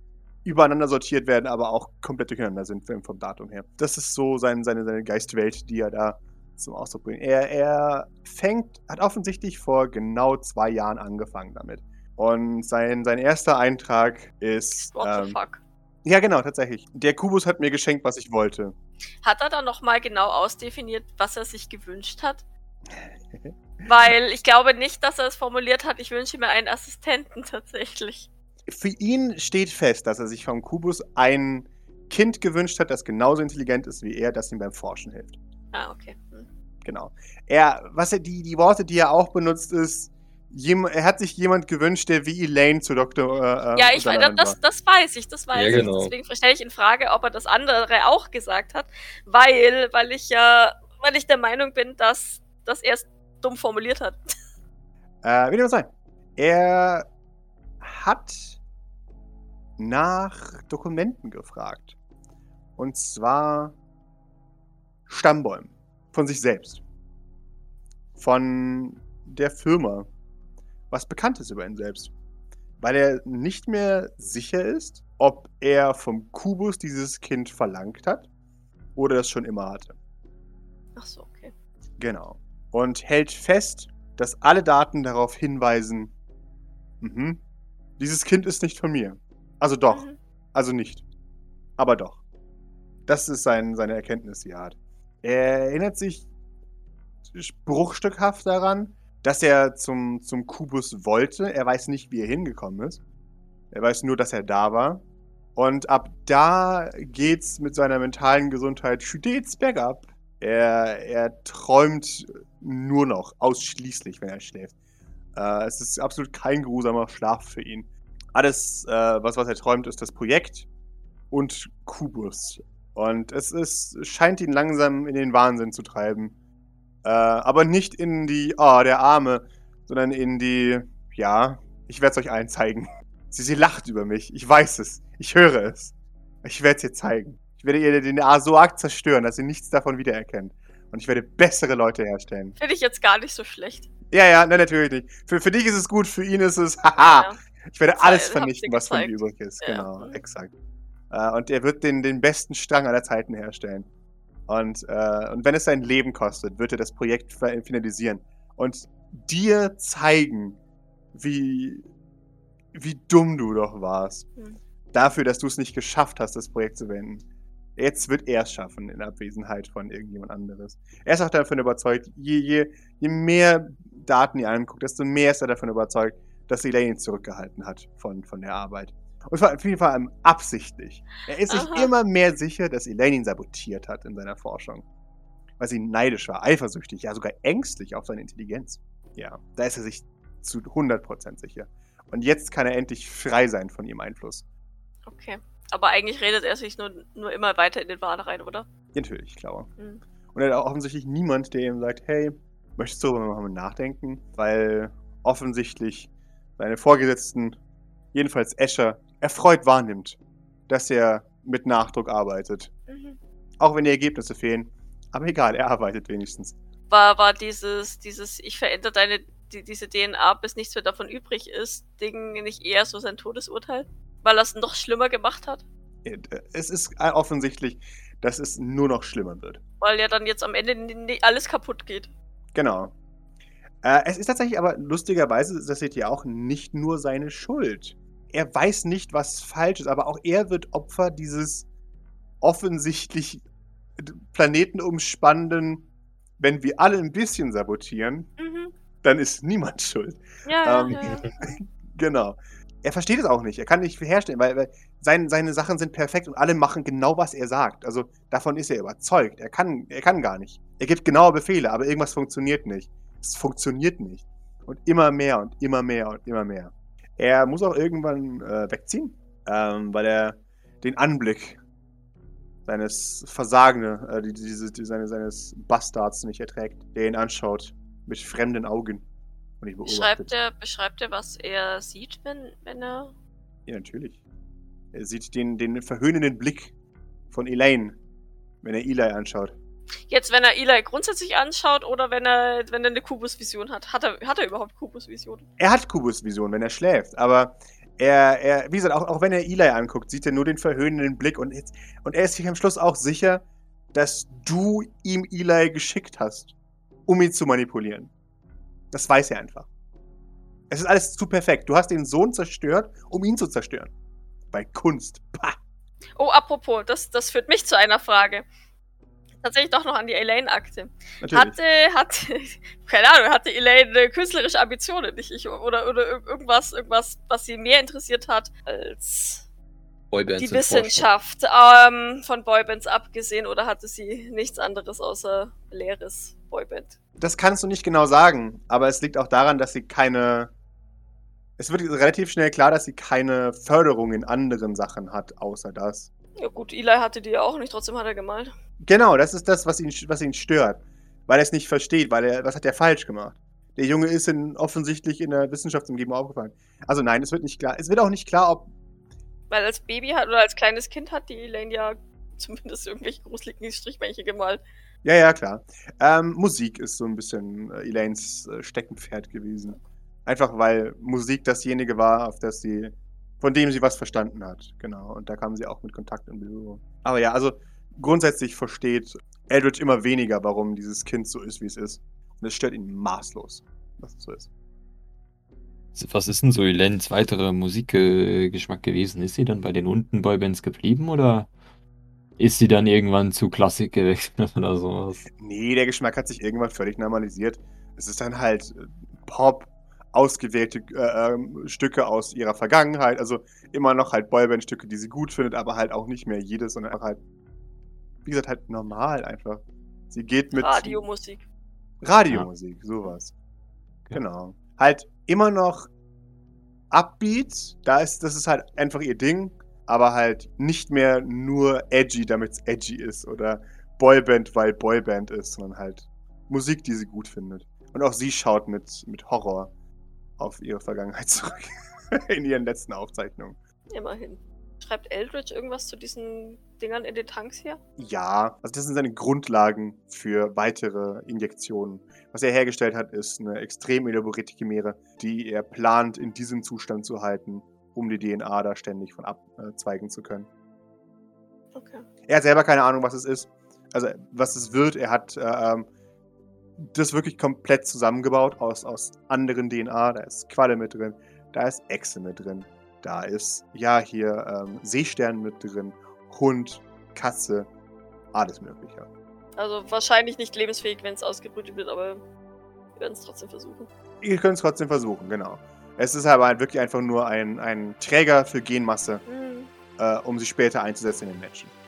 übereinander sortiert werden, aber auch komplett durcheinander sind vom vom Datum her. Das ist so sein, seine, seine Geistwelt, die er da zum Ausdruck bringt. Er, er fängt, hat offensichtlich vor genau zwei Jahren angefangen damit. Und sein, sein erster Eintrag ist. What the Ähm, fuck? ja, genau, tatsächlich. Der Kubus hat mir geschenkt, was ich wollte. Hat er dann nochmal genau ausdefiniert, was er sich gewünscht hat? Weil ich glaube nicht, dass er es formuliert hat, ich wünsche mir einen Assistenten tatsächlich. Für ihn steht fest, dass er sich vom Kubus ein Kind gewünscht hat, das genauso intelligent ist wie er, das ihm beim Forschen hilft. Ah, okay. Genau. Er, was er, die, die Worte, die er auch benutzt, ist, jem, er hat sich jemand gewünscht, der wie Elaine zu Dr. Äh, Ja, ich das, war. das weiß ich, das weiß Ja, ich. genau. Deswegen stelle ich in Frage, ob er das andere auch gesagt hat, weil, weil ich ja, weil ich der Meinung bin, dass, dass er dumm formuliert hat. Äh, wie dem auch sei. Er hat nach Dokumenten gefragt. Und zwar Stammbäumen von sich selbst. Von der Firma. Was bekannt ist über ihn selbst. Weil er nicht mehr sicher ist, ob er vom Kubus dieses Kind verlangt hat oder das schon immer hatte. Ach so, okay. Genau. Und hält fest, dass alle Daten darauf hinweisen, mhm, dieses Kind ist nicht von mir. Also doch. Mhm. Also nicht. Aber doch. Das ist sein, seine Erkenntnis, die er hat. Er erinnert sich bruchstückhaft daran, dass er zum, zum Kubus wollte. Er weiß nicht, wie er hingekommen ist. Er weiß nur, dass er da war. Und ab da geht's mit seiner mentalen Gesundheit stets bergab. Er, er träumt nur noch, ausschließlich, wenn er schläft. Äh, es ist absolut kein grusamer Schlaf für ihn. Alles, äh, was, was er träumt, ist das Projekt und Kubus. Und es ist, scheint ihn langsam in den Wahnsinn zu treiben. Äh, aber nicht in die, oh, der Arme, sondern in die, ja, ich werde es euch allen zeigen. Sie, sie lacht über mich. Ich weiß es. Ich höre es. Ich werde es ihr zeigen. Ich werde ihr den A so arg zerstören, dass sie nichts davon wiedererkennt. Und ich werde bessere Leute herstellen. Finde ich jetzt gar nicht so schlecht. Ja, ja, nein, natürlich nicht. Für, für dich ist es gut, für ihn ist es, haha. Ja. Ich werde alles vernichten, was von ihm gezeigt. übrig ist. Ja. Genau, exakt. Äh, und er wird den, den besten Strang aller Zeiten herstellen. Und, äh, und wenn es sein Leben kostet, wird er das Projekt fi- finalisieren. Und dir zeigen, wie, wie dumm du doch warst. Hm. Dafür, dass du es nicht geschafft hast, das Projekt zu beenden. Jetzt wird er es schaffen, in Abwesenheit von irgendjemand anderes. Er ist auch davon überzeugt, je, je, je mehr Daten ihr anguckt, desto mehr ist er davon überzeugt, dass Elaine zurückgehalten hat von, von der Arbeit. Und zwar auf jeden Fall ähm, absichtlich. Er ist sich Aha. immer mehr sicher, dass Elaine ihn sabotiert hat in seiner Forschung. Weil sie neidisch war, eifersüchtig, ja sogar ängstlich auf seine Intelligenz. Ja, da ist er sich zu 100% sicher. Und jetzt kann er endlich frei sein von ihrem Einfluss. Okay. Aber eigentlich redet er sich nur, nur immer weiter in den Wahn rein, oder? Natürlich, klar. Hm. Und er hat auch offensichtlich niemand, der ihm sagt, hey, möchtest du darüber mal nachdenken? Weil offensichtlich seine Vorgesetzten, jedenfalls Escher, erfreut wahrnimmt, dass er mit Nachdruck arbeitet. Mhm. Auch wenn die Ergebnisse fehlen. Aber egal, er arbeitet wenigstens. War, war dieses, dieses, ich verändere deine, die, diese DNA, bis nichts mehr davon übrig ist, Ding nicht eher so sein Todesurteil? Weil er es noch schlimmer gemacht hat? Äh, Es ist äh, offensichtlich, dass es nur noch schlimmer wird. Weil ja dann jetzt am Ende alles kaputt geht. Genau. Äh, es ist tatsächlich aber lustigerweise, das seht ihr auch, nicht nur seine Schuld. Er weiß nicht, was falsch ist, aber auch er wird Opfer dieses offensichtlich planetenumspannenden, wenn wir alle ein bisschen sabotieren, Mhm. dann ist niemand schuld. Ja, Ähm, ja, ja. Genau. Er versteht es auch nicht. Er kann nicht viel herstellen, weil, weil sein, seine Sachen sind perfekt und alle machen genau, was er sagt. Also davon ist er überzeugt. Er kann, er kann gar nicht. Er gibt genaue Befehle, aber irgendwas funktioniert nicht. Es funktioniert nicht. Und immer mehr und immer mehr und immer mehr. Er muss auch irgendwann äh, wegziehen, ähm, weil er den Anblick seines Versagene, äh, die, diese, die, seine, seines Bastards nicht erträgt, der ihn anschaut mit fremden Augen. Und beobachtet. Beschreibt er, beschreibt er, was er sieht, wenn, wenn er. Ja, natürlich. Er sieht den, den verhöhnenden Blick von Elaine, wenn er Eli anschaut. Jetzt, wenn er Eli grundsätzlich anschaut oder wenn er, wenn er eine Kubus-Vision hat. Hat er, hat er überhaupt Kubus-Visionen? Er hat Kubus-Vision, wenn er schläft, aber er, er wie gesagt, auch, auch wenn er Eli anguckt, sieht er nur den verhöhnenden Blick und, jetzt, und er ist sich am Schluss auch sicher, dass du ihm Eli geschickt hast, um ihn zu manipulieren. Das weiß er einfach. Es ist alles zu perfekt. Du hast den Sohn zerstört, um ihn zu zerstören. Bei Kunst. Pah. Oh, apropos, das, das führt mich zu einer Frage. Tatsächlich doch noch an die Elaine-Akte. Hatte, hatte, keine Ahnung, hatte Elaine äh, künstlerische Ambitionen, nicht ich, oder, oder ir- irgendwas, irgendwas, was sie mehr interessiert hat als Boybands die. Wissenschaft, ähm, von Boybands abgesehen, oder hatte sie nichts anderes außer leeres Boyband? Das kannst du nicht genau sagen, aber es liegt auch daran, dass sie keine. Es wird relativ schnell klar, dass sie keine Förderung in anderen Sachen hat, außer das. Ja gut, Eli hatte die ja auch nicht, trotzdem hat er gemalt. Genau, das ist das, was ihn, was ihn stört. weil er es nicht versteht, weil er, was hat er falsch gemacht? Der Junge ist in, offensichtlich in der Wissenschaftsumgebung aufgefallen. Also nein, es wird nicht klar. Es wird auch nicht klar, ob. Weil als Baby hat oder als kleines Kind hat die Elaine ja zumindest irgendwelche gruseligen Strichmännchen gemalt. Ja, ja, klar. Ähm, Musik ist so ein bisschen äh, Elaines äh, Steckenpferd gewesen. Einfach weil Musik dasjenige war, auf das sie, von dem sie was verstanden hat. Genau. Und da kam sie auch mit Kontakt in Berührung. Aber ja, also grundsätzlich versteht Eldritch immer weniger, warum dieses Kind so ist, wie es ist. Und es stört ihn maßlos, dass es so ist. Was ist denn so Elens weiterer Musikgeschmack gewesen? Ist sie dann bei den unten Boybands geblieben oder ist sie dann irgendwann zu Klassik gewechselt oder sowas? Nee, der Geschmack hat sich irgendwann völlig normalisiert. Es ist dann halt äh, Pop, ausgewählte äh, ähm, Stücke aus ihrer Vergangenheit. Also immer noch halt Boyband-Stücke, die sie gut findet, aber halt auch nicht mehr jedes, sondern halt, wie gesagt, halt normal einfach. Sie geht mit. Radiomusik. Radiomusik, ja. sowas. Okay. Genau. Halt immer noch Upbeat, da ist, das ist halt einfach ihr Ding, aber halt nicht mehr nur edgy, damit es edgy ist oder Boyband, weil Boyband ist, sondern halt Musik, die sie gut findet. Und auch sie schaut mit, mit Horror auf ihre Vergangenheit zurück. in ihren letzten Aufzeichnungen. Immerhin. Schreibt Eldritch irgendwas zu diesen Dingern in den Tanks hier? Ja, also das sind seine Grundlagen für weitere Injektionen. Was er hergestellt hat, ist eine extrem elaborierte Chimäre, die er plant, in diesem Zustand zu halten, um die DNA da ständig von abzweigen zu können. Okay. Er hat selber keine Ahnung, was es ist. Also, was es wird. Er hat äh, ähm, das wirklich komplett zusammengebaut aus, aus anderen DNA. Da ist Qualle mit drin, da ist Echse mit drin, da ist, ja, hier ähm, Seestern mit drin, Hund, Katze, alles Mögliche. Also wahrscheinlich nicht lebensfähig, wenn es ausgebrütet wird, aber wir werden es trotzdem versuchen. Ihr könnt es trotzdem versuchen, genau. Es ist aber halt wirklich einfach nur ein, ein Träger für Genmasse, mhm. äh, um sie später einzusetzen in den Menschen.